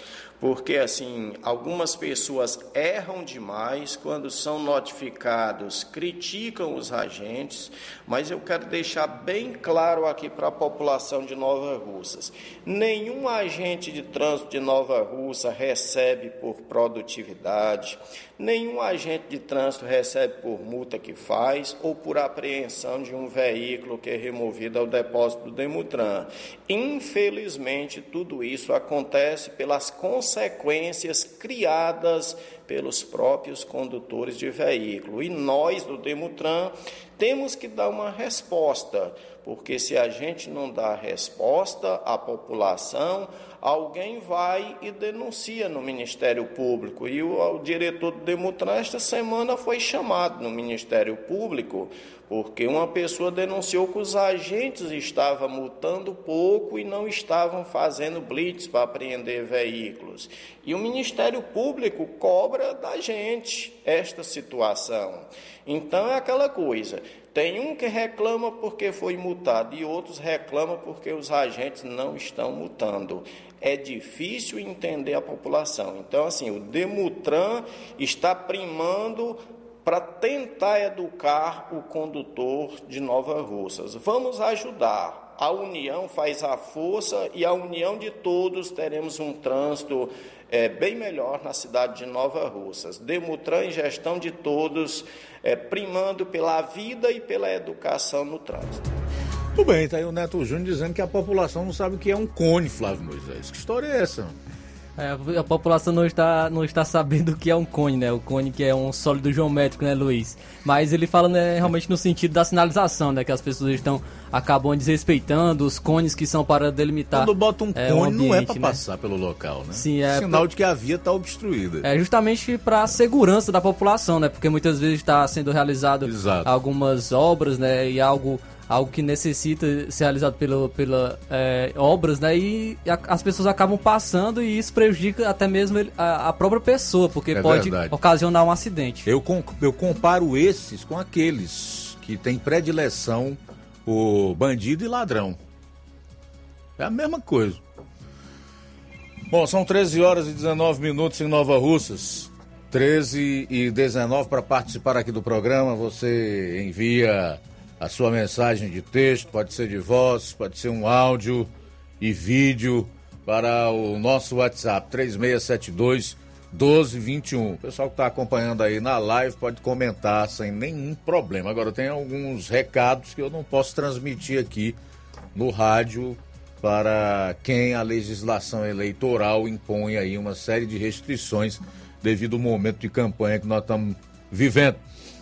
porque assim, algumas pessoas erram demais quando são notificados, criticam os agentes, mas eu quero deixar bem claro aqui para a população de Nova Russas: nenhum agente de trânsito de Nova Russa recebe por produtividade, nenhum agente de trânsito recebe por multa que faz ou por apreensão de um veículo que é removido ao depósito do Demutran. Infelizmente, tudo isso acontece pelas consequências criadas pelos próprios condutores de veículo. E nós, do Demutran, temos que dar uma resposta, porque se a gente não dá resposta à população, alguém vai e denuncia no Ministério Público. E o, o diretor do Demutran, esta semana, foi chamado no Ministério Público porque uma pessoa denunciou que os agentes estavam multando pouco e não estavam fazendo blitz para apreender veículos. E o Ministério Público cobra da gente esta situação. Então é aquela coisa. Tem um que reclama porque foi multado e outros reclamam porque os agentes não estão multando. É difícil entender a população. Então, assim, o Demutran está primando para tentar educar o condutor de Nova Russas. Vamos ajudar. A união faz a força e a união de todos teremos um trânsito é, bem melhor na cidade de Nova Russas. Demutran e gestão de todos, é, primando pela vida e pela educação no trânsito. Tudo bem, está aí o Neto Júnior dizendo que a população não sabe o que é um cone, Flávio Moisés. Que história é essa? É, a população não está, não está sabendo o que é um cone, né? O cone que é um sólido geométrico, né, Luiz? Mas ele fala né, realmente no sentido da sinalização, né? Que as pessoas estão acabam desrespeitando os cones que são para delimitar. Quando bota um é, cone, um ambiente, não é para né? passar pelo local, né? Sim, é. Sinal pra... de que a via está obstruída. É justamente para a segurança da população, né? Porque muitas vezes está sendo realizado Exato. algumas obras, né? E algo algo que necessita ser realizado pela, pela é, obras, né? E a, as pessoas acabam passando e isso prejudica até mesmo ele, a, a, própria pessoa, porque é pode verdade. ocasionar um acidente. Eu, eu comparo esses com aqueles que têm predileção por bandido e ladrão. É a mesma coisa. Bom, são 13 horas e 19 minutos em Nova Russas. 13 e 19 para participar aqui do programa. Você envia a sua mensagem de texto, pode ser de voz, pode ser um áudio e vídeo para o nosso WhatsApp 3672 1221. O pessoal que está acompanhando aí na live pode comentar sem nenhum problema. Agora tem alguns recados que eu não posso transmitir aqui no rádio para quem a legislação eleitoral impõe aí uma série de restrições devido ao momento de campanha que nós estamos vivendo.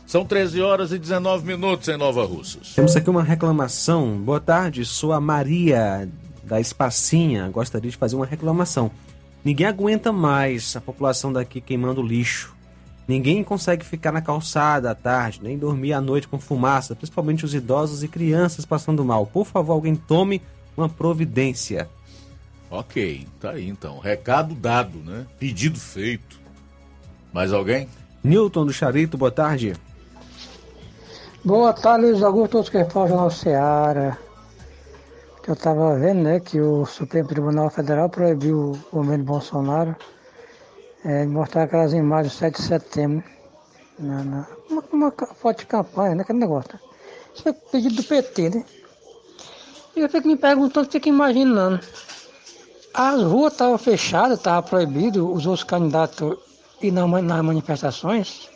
São 13 horas e 19 minutos em Nova Russas. Temos aqui uma reclamação. Boa tarde, sou a Maria da Espacinha. Gostaria de fazer uma reclamação. Ninguém aguenta mais a população daqui queimando lixo. Ninguém consegue ficar na calçada à tarde, nem dormir à noite com fumaça, principalmente os idosos e crianças passando mal. Por favor, alguém tome uma providência. Ok, tá aí então. Recado dado, né? Pedido feito. Mais alguém? Newton do Charito, boa tarde. Boa tarde, Luiz Augusto, todos que falam Jornal Seara. Eu estava vendo né, que o Supremo Tribunal Federal proibiu o governo Bolsonaro é, de mostrar aquelas imagens do 7 de setembro. Na, na, uma, uma foto de campanha, né, aquele negócio. Né? Isso foi pedido do PT, né? E eu fico me perguntando, fico imaginando. As ruas estavam fechadas, estava proibido os outros candidatos ir nas manifestações.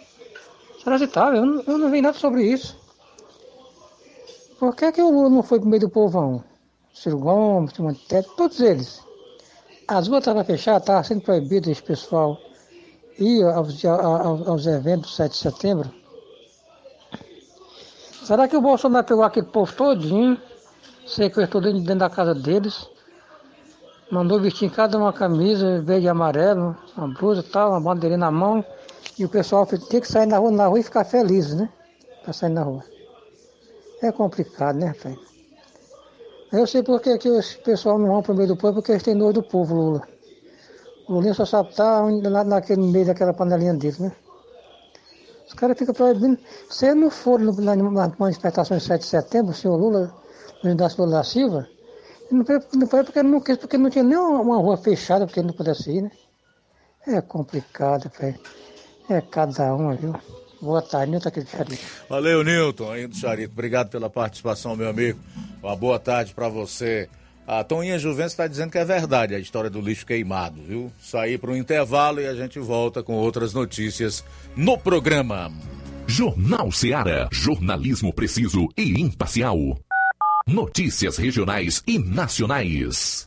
Transitável, eu não, eu não vi nada sobre isso. Por que, que o Lula não foi pro meio do povão? Ciro Gomes, Tete, todos eles. As ruas estavam fechadas, estava sendo proibido esse pessoal ir aos, aos, aos eventos do 7 de setembro. Será que o Bolsonaro pegou aquele povo todinho, sequestrou dentro da casa deles, mandou vestir cada uma camisa verde e amarelo, uma blusa e tal, uma bandeirinha na mão, e o pessoal tem que sair na rua, na rua e ficar feliz, né? Pra sair na rua. É complicado, né, rapaz? Eu sei porque que os pessoal não vão pro meio do povo, porque eles têm nojo do povo, Lula. O Lula só sabe estar tá naquele meio daquela panelinha dele, né? Os caras ficam proibindo. Se não for na, na manifestação de 7 de setembro, o senhor Lula, o da Lula da Silva, não foi, não foi porque não quis, porque não tinha nem uma rua fechada, porque ele não pudesse ir, né? É complicado, velho. É cada uma, viu? Boa tarde, Nilton aqui do Charito. Valeu, Nilton, aí do Charito. Obrigado pela participação, meu amigo. Uma boa tarde para você. A Toninha Juventus está dizendo que é verdade a história do lixo queimado, viu? Sair para um intervalo e a gente volta com outras notícias no programa. Jornal Seara. Jornalismo preciso e imparcial. Notícias regionais e nacionais.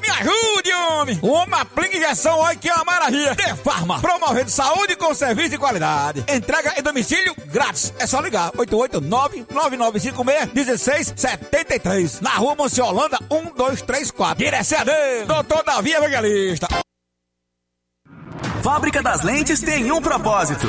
me ajude, homem. Uma aplica injeção, olha que é uma maravilha. De Farma, promovendo saúde com serviço de qualidade. Entrega em domicílio grátis. É só ligar, 889-9956-1673. Na rua Monsiolanda, 1234. Direção a doutor Davi Evangelista. Fábrica das Lentes tem um propósito.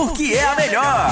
porque é a melhor.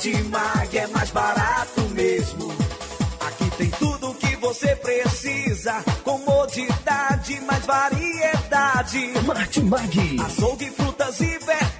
Martimag é mais barato mesmo. Aqui tem tudo o que você precisa. Comodidade, mais variedade. Martimag. Açougue, frutas e verduras.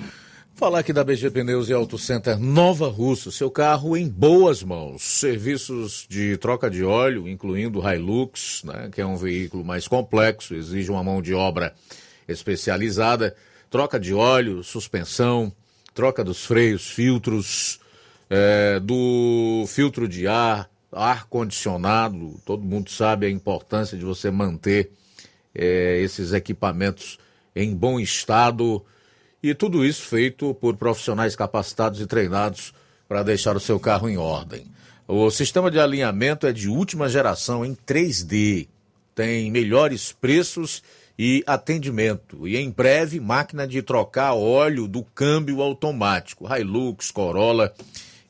Falar aqui da BG Pneus e Auto Center Nova Russa, seu carro em boas mãos. Serviços de troca de óleo, incluindo Hilux, né, que é um veículo mais complexo, exige uma mão de obra especializada. Troca de óleo, suspensão, troca dos freios, filtros, é, do filtro de ar, ar condicionado. Todo mundo sabe a importância de você manter é, esses equipamentos em bom estado e tudo isso feito por profissionais capacitados e treinados para deixar o seu carro em ordem. O sistema de alinhamento é de última geração em 3D, tem melhores preços e atendimento. E em breve, máquina de trocar óleo do câmbio automático, Hilux, Corolla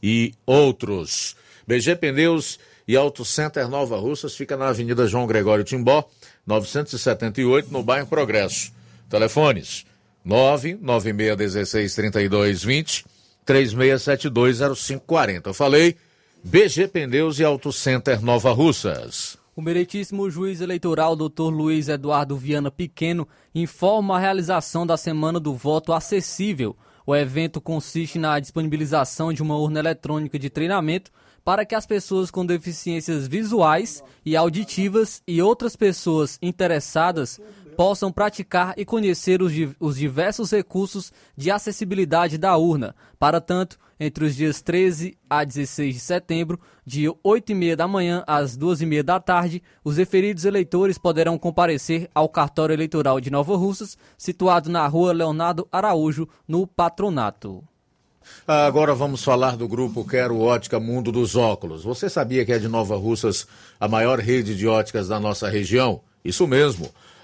e outros. BG Pneus e Auto Center Nova Russas fica na Avenida João Gregório Timbó, 978, no bairro Progresso. Telefones 996163220, 36720540. Eu falei BG Pneus e Auto Center Nova Russas. O meritíssimo juiz eleitoral Dr. Luiz Eduardo Viana Pequeno informa a realização da Semana do Voto Acessível. O evento consiste na disponibilização de uma urna eletrônica de treinamento para que as pessoas com deficiências visuais e auditivas e outras pessoas interessadas possam praticar e conhecer os, os diversos recursos de acessibilidade da urna. Para tanto, entre os dias 13 a 16 de setembro, de 8 e meia da manhã às 2 e meia da tarde, os referidos eleitores poderão comparecer ao cartório eleitoral de Nova Russas, situado na rua Leonardo Araújo, no Patronato. Agora vamos falar do grupo Quero Ótica Mundo dos Óculos. Você sabia que é de Nova Russas a maior rede de óticas da nossa região? Isso mesmo.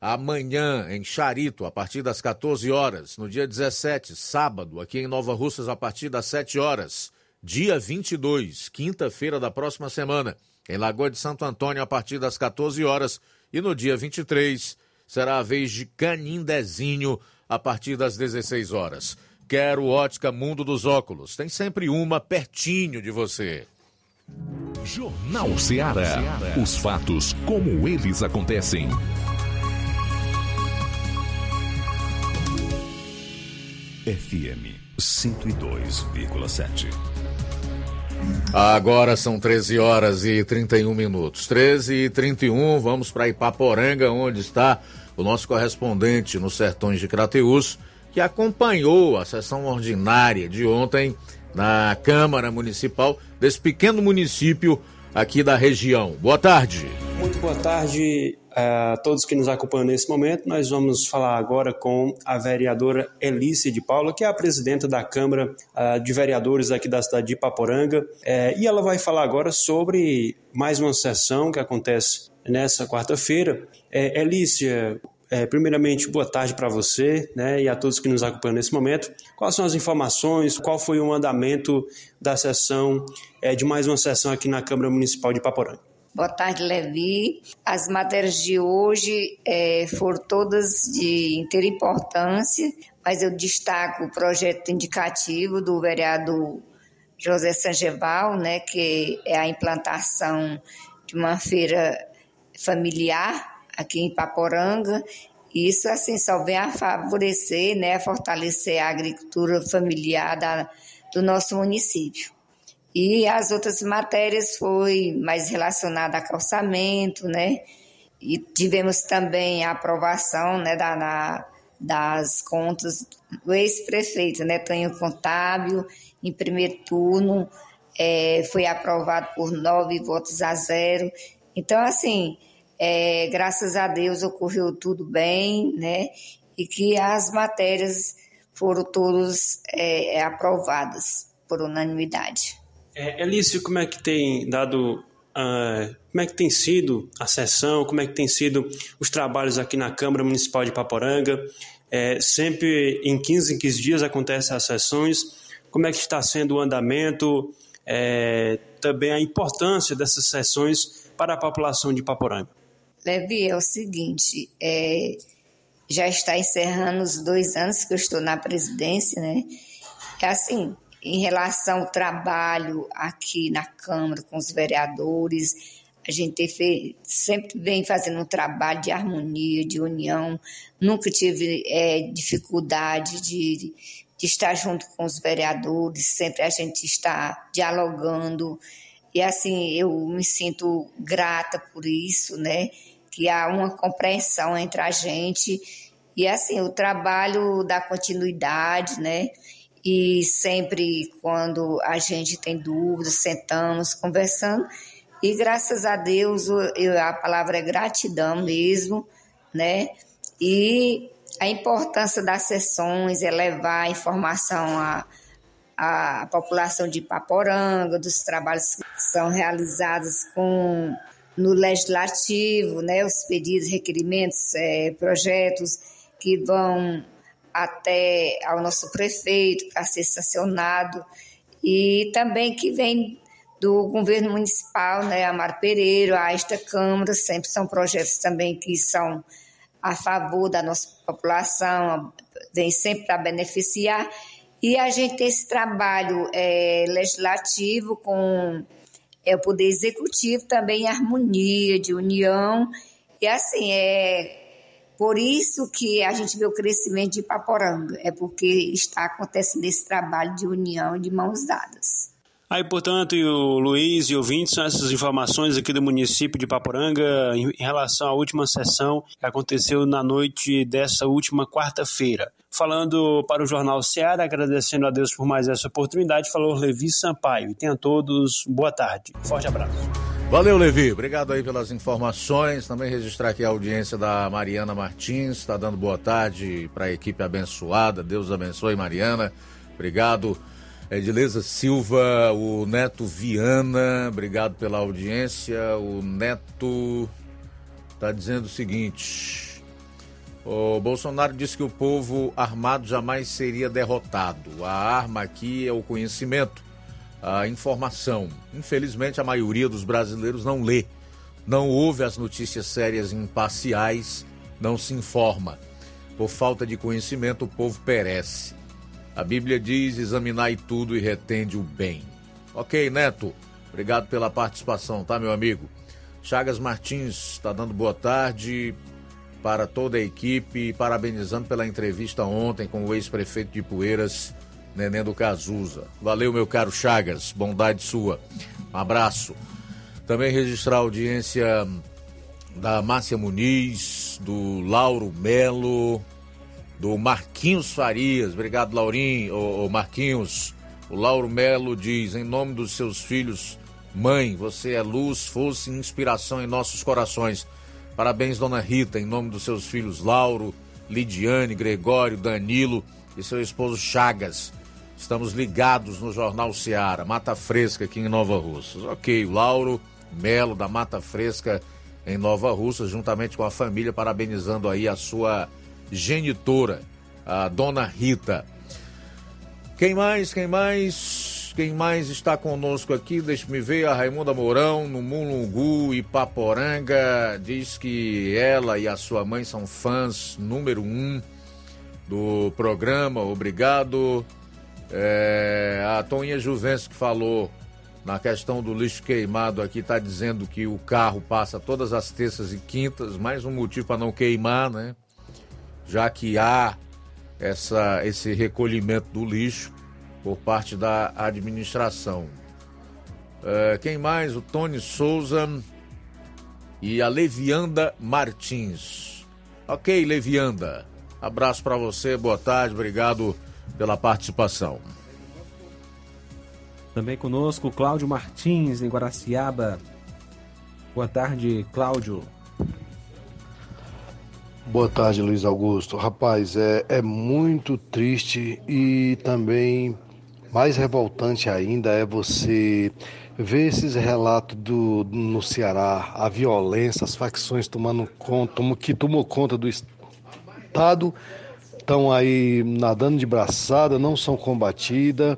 amanhã em Charito, a partir das 14 horas. No dia 17, sábado, aqui em Nova Russas, a partir das 7 horas. Dia 22, quinta-feira da próxima semana, em Lagoa de Santo Antônio, a partir das 14 horas. E no dia 23, será a vez de Canindezinho, a partir das 16 horas. Quero ótica Mundo dos Óculos. Tem sempre uma pertinho de você. Jornal Ceará. Os fatos como eles acontecem. FM 102,7. Agora são 13 horas e 31 minutos. 13 e 31, vamos para Ipaporanga, onde está o nosso correspondente nos sertões de Crateús, que acompanhou a sessão ordinária de ontem na Câmara Municipal desse pequeno município aqui da região. Boa tarde. Muito boa tarde a todos que nos acompanham nesse momento. Nós vamos falar agora com a vereadora Elice de Paula, que é a presidente da Câmara de Vereadores aqui da cidade de Ipaporanga, é, e ela vai falar agora sobre mais uma sessão que acontece nessa quarta-feira. É, Elícia, é, primeiramente, boa tarde para você né, e a todos que nos acompanham nesse momento. Quais são as informações? Qual foi o andamento da sessão, é, de mais uma sessão aqui na Câmara Municipal de Paporanga? Boa tarde, Levi. As matérias de hoje é, foram todas de inteira importância, mas eu destaco o projeto indicativo do vereador José Sangeval, né, que é a implantação de uma feira familiar aqui em Paporanga. Isso assim só vem a favorecer, né, a fortalecer a agricultura familiar da, do nosso município. E as outras matérias foi mais relacionada a calçamento, né? E tivemos também a aprovação né, da, na, das contas do ex-prefeito, né, Tonho Contábil, em primeiro turno, é, foi aprovado por nove votos a zero. Então, assim, É, graças a Deus ocorreu tudo bem, né? E que as matérias foram todas é, aprovadas por unanimidade. É, Elício, como é que tem dado Uh, como é que tem sido a sessão, como é que tem sido os trabalhos aqui na Câmara Municipal de Paporanga. É, sempre em 15 em 15 dias acontecem as sessões. Como é que está sendo o andamento, é, também a importância dessas sessões para a população de Paporanga? Levi, é o seguinte, é, já está encerrando os dois anos que eu estou na presidência, né? É assim, em relação ao trabalho aqui na Câmara com os vereadores. A gente sempre vem fazendo um trabalho de harmonia, de união. Nunca tive é, dificuldade de, de estar junto com os vereadores, sempre a gente está dialogando. E assim, eu me sinto grata por isso, né? Que há uma compreensão entre a gente. E assim, o trabalho dá continuidade, né? E sempre quando a gente tem dúvidas, sentamos conversando e graças a Deus eu, a palavra é gratidão mesmo, né? E a importância das sessões é levar a informação à, à população de Paporanga, dos trabalhos que são realizados com no legislativo, né? Os pedidos, requerimentos, é, projetos que vão até ao nosso prefeito para ser sancionado e também que vem do governo municipal, né, Amar Pereira, a esta Câmara, sempre são projetos também que são a favor da nossa população, vem sempre para beneficiar. E a gente tem esse trabalho é, legislativo com é, o Poder Executivo também em harmonia, de união. E assim, é, por isso que a gente vê o crescimento de Paporanga, é porque está acontecendo esse trabalho de união de mãos dadas. Aí, portanto, e o Luiz e ouvintes, são essas informações aqui do município de Paporanga em relação à última sessão que aconteceu na noite dessa última quarta-feira. Falando para o Jornal Ceará, agradecendo a Deus por mais essa oportunidade, falou Levi Sampaio. E tenha todos boa tarde. Forte abraço. Valeu, Levi. Obrigado aí pelas informações. Também registrar aqui a audiência da Mariana Martins. Está dando boa tarde para a equipe abençoada. Deus abençoe, Mariana. Obrigado. Edileza Silva, o Neto Viana, obrigado pela audiência. O Neto está dizendo o seguinte: o Bolsonaro disse que o povo armado jamais seria derrotado. A arma aqui é o conhecimento a informação. Infelizmente, a maioria dos brasileiros não lê, não ouve as notícias sérias e imparciais, não se informa. Por falta de conhecimento, o povo perece. A Bíblia diz: examinai tudo e retende o bem. Ok, Neto, obrigado pela participação, tá, meu amigo? Chagas Martins está dando boa tarde para toda a equipe, parabenizando pela entrevista ontem com o ex-prefeito de Poeiras, Neném do Cazuza. Valeu, meu caro Chagas, bondade sua. Um abraço. Também registrar a audiência da Márcia Muniz, do Lauro Melo, do Marquinhos Farias. Obrigado, Laurinho, ô, ô Marquinhos. O Lauro Melo diz: em nome dos seus filhos, mãe, você é luz, força e inspiração em nossos corações. Parabéns, dona Rita, em nome dos seus filhos Lauro, Lidiane, Gregório, Danilo e seu esposo Chagas. Estamos ligados no Jornal Seara, Mata Fresca aqui em Nova Russas. Ok, Lauro Melo da Mata Fresca em Nova Russas, juntamente com a família, parabenizando aí a sua genitora, a dona Rita. Quem mais? Quem mais? Quem mais está conosco aqui? Deixa-me ver. A Raimunda Mourão, no Mulungu e Paporanga, diz que ela e a sua mãe são fãs número um do programa. Obrigado. É, a Toninha Juvencio que falou na questão do lixo queimado aqui, está dizendo que o carro passa todas as terças e quintas, mais um motivo para não queimar, né? Já que há essa, esse recolhimento do lixo por parte da administração. É, quem mais? O Tony Souza e a Levianda Martins. Ok, Levianda. Abraço para você, boa tarde, obrigado pela participação. Também conosco Cláudio Martins, em Guaraciaba. Boa tarde, Cláudio. Boa tarde, Luiz Augusto. Rapaz, é, é muito triste e também mais revoltante ainda é você ver esses relatos do, no Ceará, a violência, as facções tomando conta, que tomou conta do Estado, estão aí nadando de braçada, não são combatidas,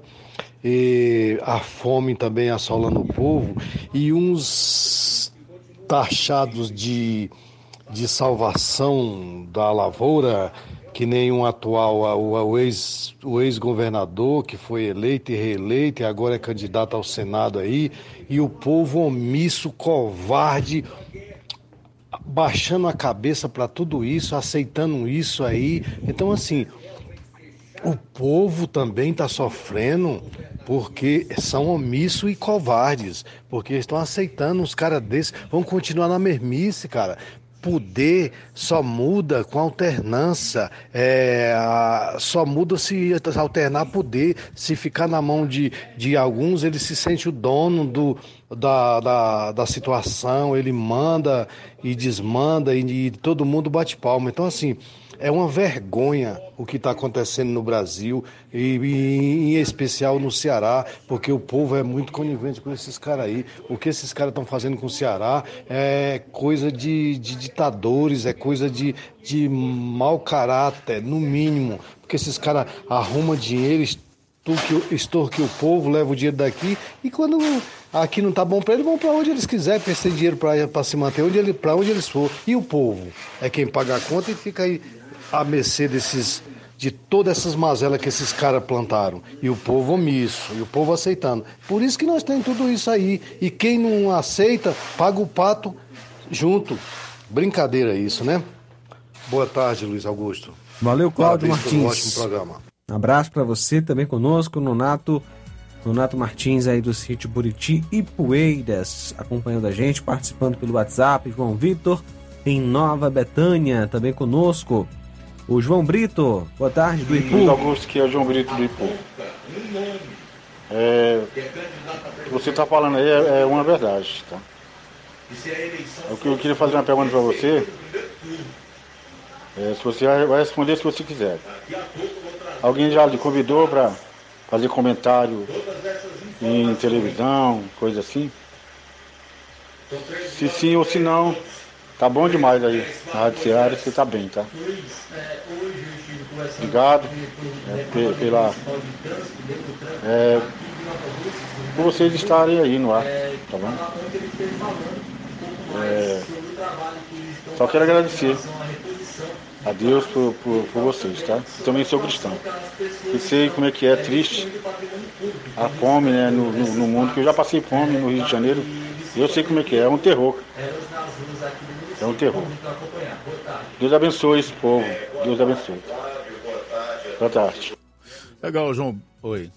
a fome também assolando o povo, e uns taxados de de salvação da lavoura, que nem um atual, o, ex, o ex-governador que foi eleito e reeleito e agora é candidato ao Senado aí, e o povo omisso, covarde, baixando a cabeça para tudo isso, aceitando isso aí. Então, assim, o povo também está sofrendo porque são omissos e covardes, porque estão aceitando uns caras desses, vão continuar na mermice, cara. Poder só muda com alternância, é, só muda se alternar poder, se ficar na mão de, de alguns, ele se sente o dono do, da, da, da situação, ele manda e desmanda e, e todo mundo bate palma. Então, assim, é uma vergonha o que está acontecendo no Brasil e, e, em especial no Ceará, porque o povo é muito conivente com esses caras aí. O que esses caras estão fazendo com o Ceará é coisa de, de ditadores, é coisa de, de mau caráter, no mínimo, porque esses caras arrumam dinheiro, extorque o povo, leva o dinheiro daqui e quando aqui não tá bom para eles, vão para onde eles quiserem, para dinheiro para se manter, onde ele, para onde eles for. E o povo é quem paga a conta e fica aí à mercê desses, de todas essas mazelas que esses caras plantaram. E o povo omisso, e o povo aceitando. Por isso que nós temos tudo isso aí. E quem não aceita, paga o pato junto. Brincadeira isso, né? Boa tarde, Luiz Augusto. Valeu, Cláudio Parabéns Martins. Um ótimo programa. Um abraço para você também conosco, Nonato. Nonato Martins aí do sítio Buriti e Poeiras, acompanhando a gente, participando pelo WhatsApp. João Vitor, em Nova Betânia, também conosco. O João Brito, boa tarde, do Ipu. Augusto, que é o João Brito do Ipu. É, você está falando aí é, é, uma verdade, tá? O que eu queria fazer uma pergunta para você. É, se você vai responder se você quiser. Alguém já lhe convidou para fazer comentário em televisão, coisa assim? Se sim ou se não, Tá bom demais aí. Na Rádio Seara você tá bem, tá? Obrigado é, pela. É, por vocês estarem aí no ar, tá bom? É, só quero agradecer a Deus por, por, por vocês, tá? Eu também sou cristão. E sei como é que é triste a fome né, no, no, no mundo, que eu já passei fome no Rio de Janeiro. E eu sei como é que é, é um terror. É um terror. Deus abençoe esse povo. Deus abençoe. Boa tarde. Legal, João. Oi.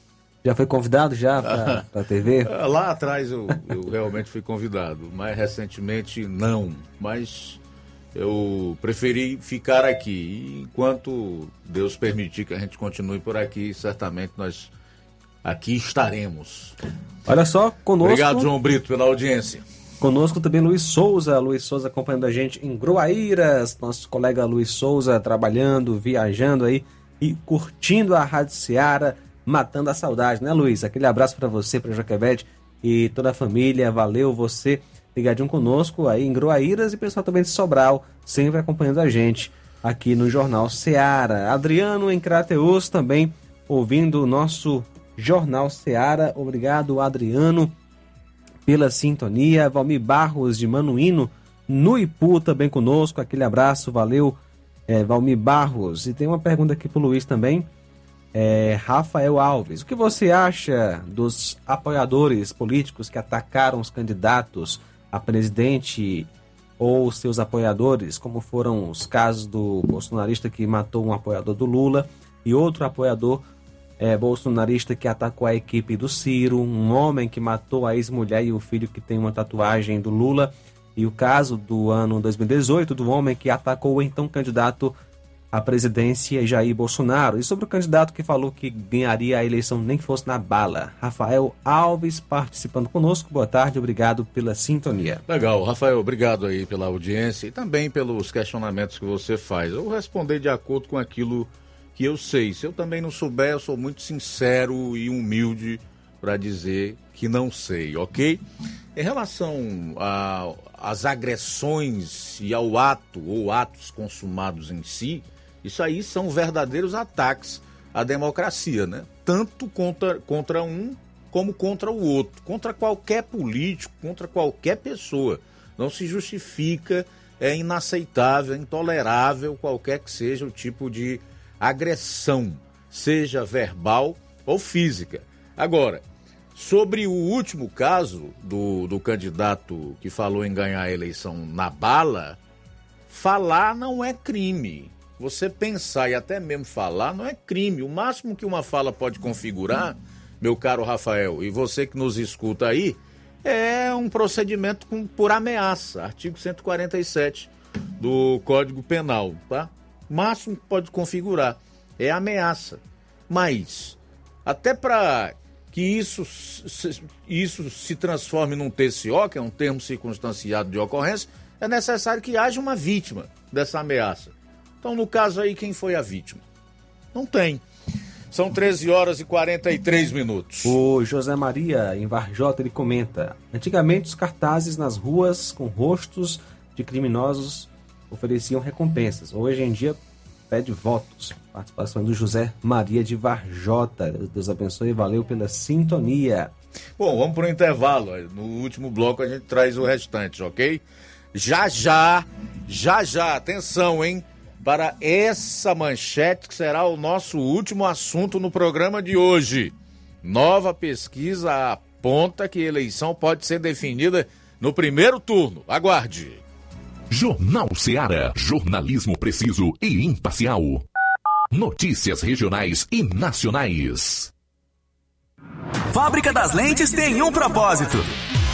Já foi convidado já para a TV? Lá atrás eu, eu realmente fui convidado, mas recentemente não. Mas eu preferi ficar aqui. E enquanto Deus permitir que a gente continue por aqui, certamente nós aqui estaremos. Olha só, conosco. Obrigado, João Brito, pela audiência. Conosco também Luiz Souza, Luiz Souza acompanhando a gente em Groaíras, nosso colega Luiz Souza trabalhando, viajando aí e curtindo a Rádio Seara, matando a saudade, né Luiz? Aquele abraço para você, para Joquebede e toda a família, valeu você ligadinho conosco aí em Groaíras e pessoal também de Sobral, sempre acompanhando a gente aqui no Jornal Seara. Adriano em Crateus também ouvindo o nosso Jornal Seara, obrigado Adriano pela sintonia. Valmir Barros de Manuíno, no Ipu, também conosco. Aquele abraço, valeu, é, Valmir Barros. E tem uma pergunta aqui para o Luiz também. É, Rafael Alves, o que você acha dos apoiadores políticos que atacaram os candidatos a presidente ou seus apoiadores, como foram os casos do bolsonarista que matou um apoiador do Lula e outro apoiador é, bolsonarista que atacou a equipe do Ciro, um homem que matou a ex-mulher e o filho que tem uma tatuagem do Lula, e o caso do ano 2018 do homem que atacou o então candidato à presidência Jair Bolsonaro. E sobre o candidato que falou que ganharia a eleição nem que fosse na bala, Rafael Alves participando conosco. Boa tarde, obrigado pela sintonia. Legal, Rafael, obrigado aí pela audiência e também pelos questionamentos que você faz. Eu vou responder de acordo com aquilo que eu sei. Se eu também não souber, eu sou muito sincero e humilde para dizer que não sei, ok? Em relação às agressões e ao ato ou atos consumados em si, isso aí são verdadeiros ataques à democracia, né? Tanto contra, contra um como contra o outro, contra qualquer político, contra qualquer pessoa. Não se justifica, é inaceitável, é intolerável qualquer que seja o tipo de agressão, seja verbal ou física. Agora, sobre o último caso do, do candidato que falou em ganhar a eleição na bala, falar não é crime. Você pensar e até mesmo falar não é crime. O máximo que uma fala pode configurar, meu caro Rafael, e você que nos escuta aí, é um procedimento com, por ameaça, artigo 147 do Código Penal, tá? O máximo que pode configurar é ameaça. Mas, até para que isso, isso se transforme num TCO, que é um termo circunstanciado de ocorrência, é necessário que haja uma vítima dessa ameaça. Então, no caso aí, quem foi a vítima? Não tem. São 13 horas e 43 minutos. O José Maria, em Varjota, ele comenta: Antigamente, os cartazes nas ruas com rostos de criminosos ofereciam recompensas. Hoje em dia, pede votos. Participação do José Maria de Varjota. Deus abençoe e valeu pela sintonia. Bom, vamos para o intervalo. No último bloco a gente traz o restante, ok? Já já, já já, atenção, hein? Para essa manchete que será o nosso último assunto no programa de hoje. Nova pesquisa aponta que a eleição pode ser definida no primeiro turno. Aguarde. Jornal Seara. Jornalismo preciso e imparcial. Notícias regionais e nacionais. Fábrica das Lentes tem um propósito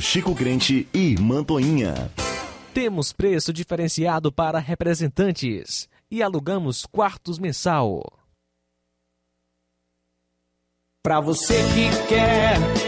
Chico Crente e Mantoinha. Temos preço diferenciado para representantes e alugamos quartos mensal. Para você que quer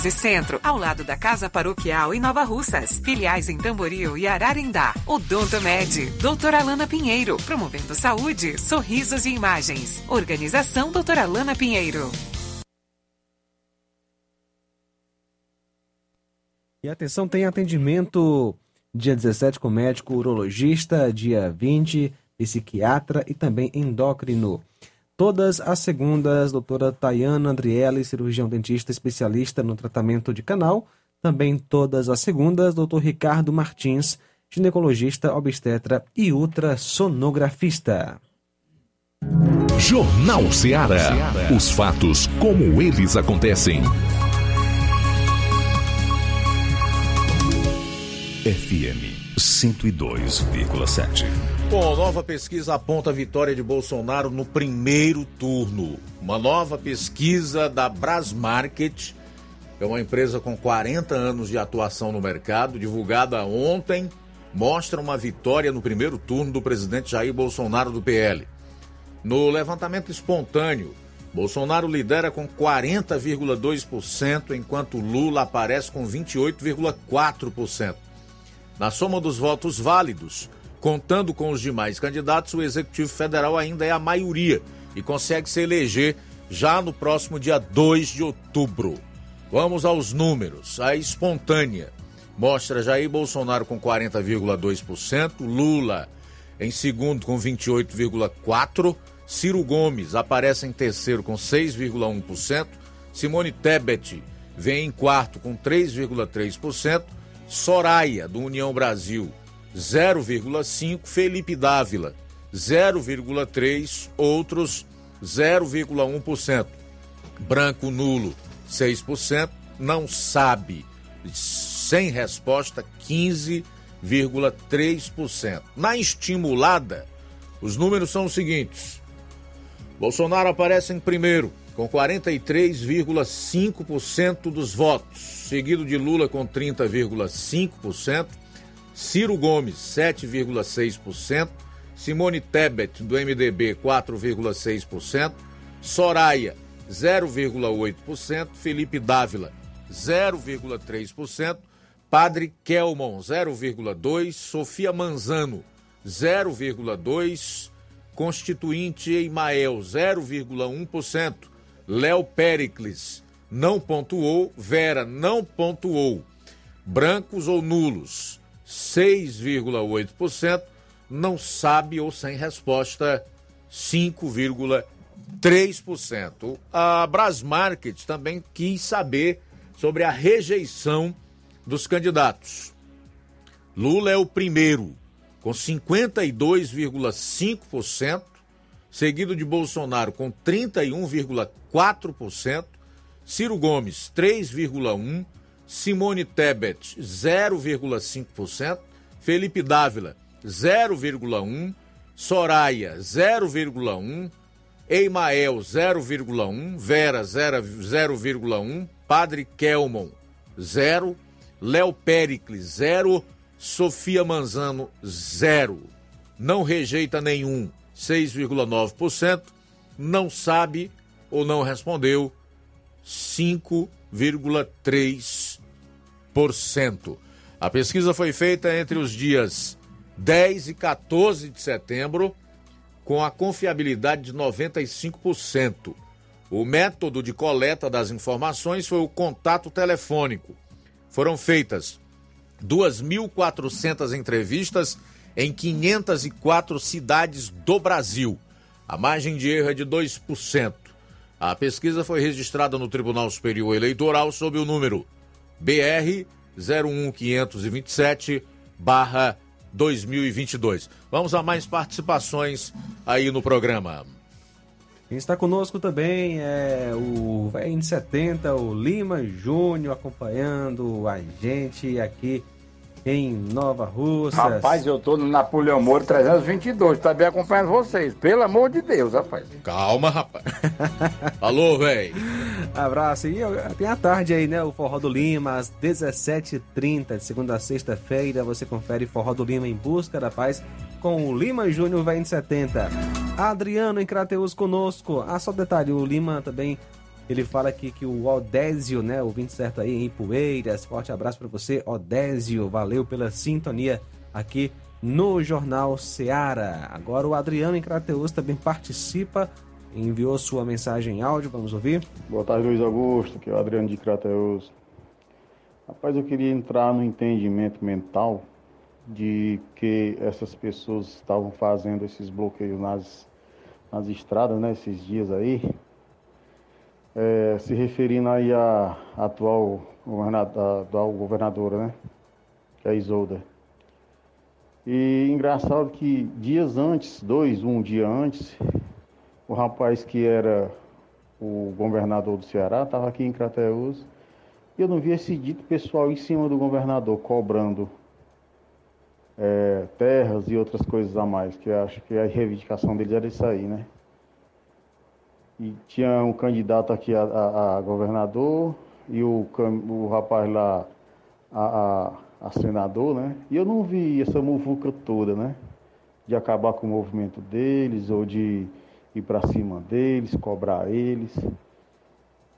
Centro, ao lado da Casa Paroquial em Nova Russas. Filiais em Tamboril e Ararindá. Odonto Med, doutora Alana Pinheiro, promovendo saúde, sorrisos e imagens. Organização doutora Alana Pinheiro. E atenção, tem atendimento dia 17 com médico urologista, dia 20 psiquiatra e também endócrino. Todas as segundas, doutora Tayana Andriele, cirurgião dentista especialista no tratamento de canal. Também todas as segundas, doutor Ricardo Martins, ginecologista, obstetra e ultrassonografista. Jornal Ceará. Os fatos como eles acontecem. FM 102,7. Bom, nova pesquisa aponta a vitória de Bolsonaro no primeiro turno. Uma nova pesquisa da Brasmarket, é uma empresa com 40 anos de atuação no mercado, divulgada ontem, mostra uma vitória no primeiro turno do presidente Jair Bolsonaro do PL. No levantamento espontâneo, Bolsonaro lidera com 40,2%, enquanto Lula aparece com 28,4%. Na soma dos votos válidos, contando com os demais candidatos, o Executivo Federal ainda é a maioria e consegue se eleger já no próximo dia 2 de outubro. Vamos aos números. A espontânea mostra Jair Bolsonaro com 40,2%, Lula em segundo com 28,4%, Ciro Gomes aparece em terceiro com 6,1%, Simone Tebet vem em quarto com 3,3%, Soraya, do União Brasil, 0,5%, Felipe Dávila, 0,3%, outros 0,1%. Branco nulo, 6%, não sabe, sem resposta, 15,3%. Na estimulada, os números são os seguintes: Bolsonaro aparece em primeiro, com 43,5% dos votos, seguido de Lula com 30,5%, Ciro Gomes 7,6%, Simone Tebet do MDB 4,6%, Soraya 0,8%, Felipe Dávila 0,3%, Padre Kelmon 0,2%, Sofia Manzano 0,2%, Constituinte Emael 0,1%, Léo Pericles não pontuou, Vera não pontuou. Brancos ou nulos 6,8%, não sabe ou sem resposta 5,3%. A Brasmarket também quis saber sobre a rejeição dos candidatos. Lula é o primeiro, com 52,5%, seguido de Bolsonaro com 31,4%, Ciro Gomes 3,1%, Simone Tebet 0,5%, Felipe Dávila 0,1%, Soraya 0,1%, Eimael 0,1%, Vera 0,1%, Padre Kelmon 0%, Léo Pericles 0%, Sofia Manzano 0%. Não rejeita nenhum 6,9%, não sabe ou não respondeu 5,3%. A pesquisa foi feita entre os dias 10 e 14 de setembro, com a confiabilidade de 95%. O método de coleta das informações foi o contato telefônico. Foram feitas 2.400 entrevistas em 504 cidades do Brasil. A margem de erro é de 2%. A pesquisa foi registrada no Tribunal Superior Eleitoral sob o número BR 01527 barra 2022. Vamos a mais participações aí no programa. Quem está conosco também é o VN 70, o Lima Júnior, acompanhando a gente aqui em Nova Russa. Rapaz, eu tô no Napoleão Moro 322, também acompanhando vocês. Pelo amor de Deus, rapaz. Calma, rapaz. Alô, velho. Abraço. E tem a tarde aí, né? O Forró do Lima, às 17h30, de segunda a sexta-feira. Você confere Forró do Lima em busca da paz com o Lima Júnior VN 70. Adriano em Crateus conosco. Ah, só detalhe, o Lima também ele fala aqui que o Odésio, né, ouvinte certo aí em Poeiras, forte abraço para você, Odésio, valeu pela sintonia aqui no Jornal Seara. Agora o Adriano em Crateus também participa, enviou sua mensagem em áudio, vamos ouvir? Boa tarde, Luiz Augusto, que é o Adriano de Crateus. Rapaz, eu queria entrar no entendimento mental de que essas pessoas estavam fazendo esses bloqueios nas, nas estradas, né, esses dias aí, é, se referindo aí à atual, governador, atual governadora, né? Que é a Isolda. E engraçado que dias antes, dois, um dia antes, o rapaz que era o governador do Ceará estava aqui em Crateus e eu não vi esse dito pessoal em cima do governador cobrando é, terras e outras coisas a mais, que acho que a reivindicação deles era isso aí, né? E tinha um candidato aqui a, a, a governador e o, o rapaz lá a, a, a, senador, né? E eu não vi essa muvuca toda, né? De acabar com o movimento deles ou de ir para cima deles, cobrar eles.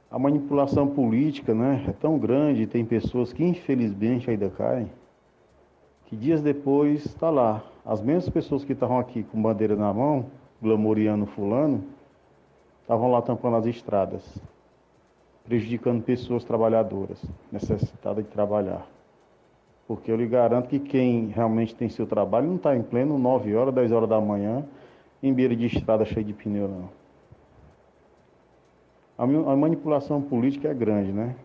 A manipulação política, né? É tão grande, tem pessoas que infelizmente ainda caem, que dias depois está lá. As mesmas pessoas que estavam aqui com bandeira na mão, glamoriando fulano, estavam lá tampando as estradas, prejudicando pessoas trabalhadoras, necessitadas de trabalhar. Porque eu lhe garanto que quem realmente tem seu trabalho não está em pleno 9 horas, 10 horas da manhã, em beira de estrada cheia de pneu, não. A manipulação política é grande, né?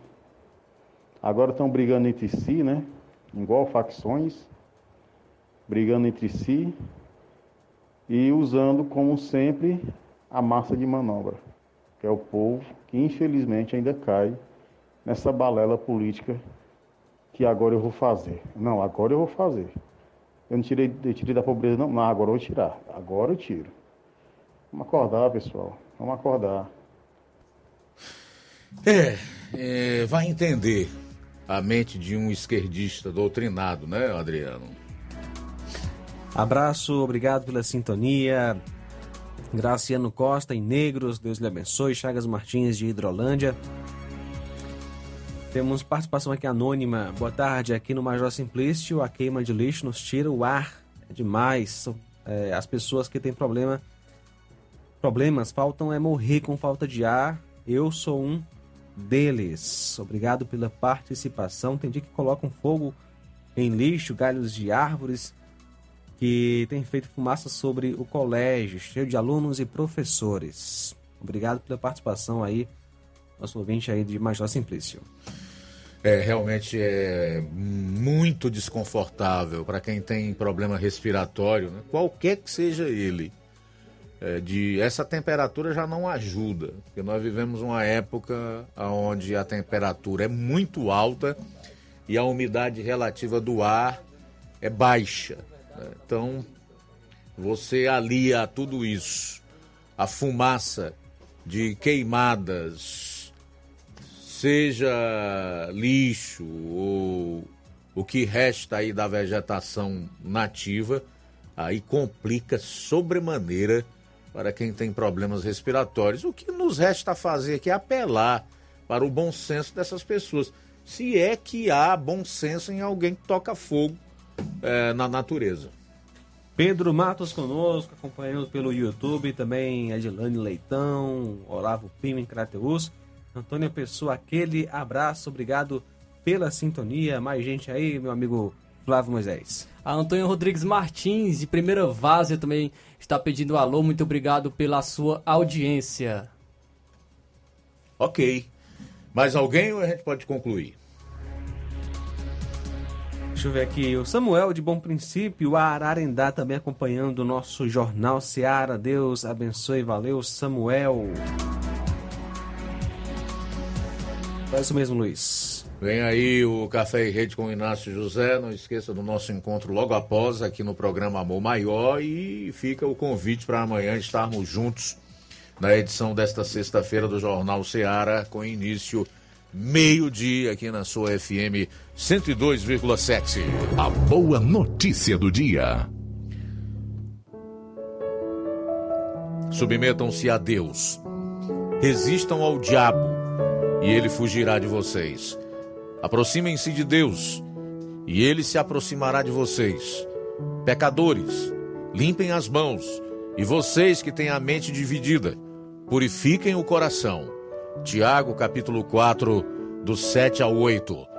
Agora estão brigando entre si, né? Igual facções, brigando entre si e usando, como sempre, a massa de manobra, que é o povo que infelizmente ainda cai nessa balela política que agora eu vou fazer. Não, agora eu vou fazer. Eu não tirei, eu tirei da pobreza, não. Não, agora eu vou tirar. Agora eu tiro. Vamos acordar, pessoal. Vamos acordar. É, é, vai entender a mente de um esquerdista doutrinado, né, Adriano? Abraço, obrigado pela sintonia. Graciano Costa em Negros, Deus lhe abençoe. Chagas Martins de Hidrolândia. Temos participação aqui anônima. Boa tarde, aqui no Major Simplício, a queima de lixo nos tira o ar. É demais. É, as pessoas que têm problema, problemas faltam é morrer com falta de ar. Eu sou um deles. Obrigado pela participação. Tem dia que colocam fogo em lixo, galhos de árvores que tem feito fumaça sobre o colégio, cheio de alunos e professores. Obrigado pela participação aí, nosso ouvinte aí de Major Simplício. É, realmente é muito desconfortável para quem tem problema respiratório, né? qualquer que seja ele. É, de essa temperatura já não ajuda, porque nós vivemos uma época onde a temperatura é muito alta e a umidade relativa do ar é baixa. Então, você alia tudo isso, a fumaça de queimadas, seja lixo ou o que resta aí da vegetação nativa, aí complica sobremaneira para quem tem problemas respiratórios. O que nos resta fazer aqui é apelar para o bom senso dessas pessoas. Se é que há bom senso em alguém que toca fogo é, na natureza. Pedro Matos conosco, acompanhando pelo YouTube, também Edilane Leitão, Olavo Pima em Crateus, Antônio Pessoa, aquele abraço, obrigado pela sintonia. Mais gente aí, meu amigo Flávio Moisés. A Antônio Rodrigues Martins, de Primeira Várzea, também está pedindo alô. Muito obrigado pela sua audiência. Ok. Mais alguém ou a gente pode concluir? Deixa eu ver aqui. O Samuel de Bom Princípio, a Ararendá também acompanhando o nosso Jornal Seara. Deus abençoe. Valeu, Samuel. É isso mesmo, Luiz. Vem aí o Café e Rede com o Inácio José. Não esqueça do nosso encontro logo após aqui no programa Amor Maior. E fica o convite para amanhã estarmos juntos na edição desta sexta-feira do Jornal Seara, com início meio-dia aqui na sua FM 102,7. A boa notícia do dia. Submetam-se a Deus. Resistam ao diabo e ele fugirá de vocês. Aproximem-se de Deus e ele se aproximará de vocês. Pecadores, limpem as mãos e vocês que têm a mente dividida, purifiquem o coração. Tiago capítulo 4, do 7 ao 8.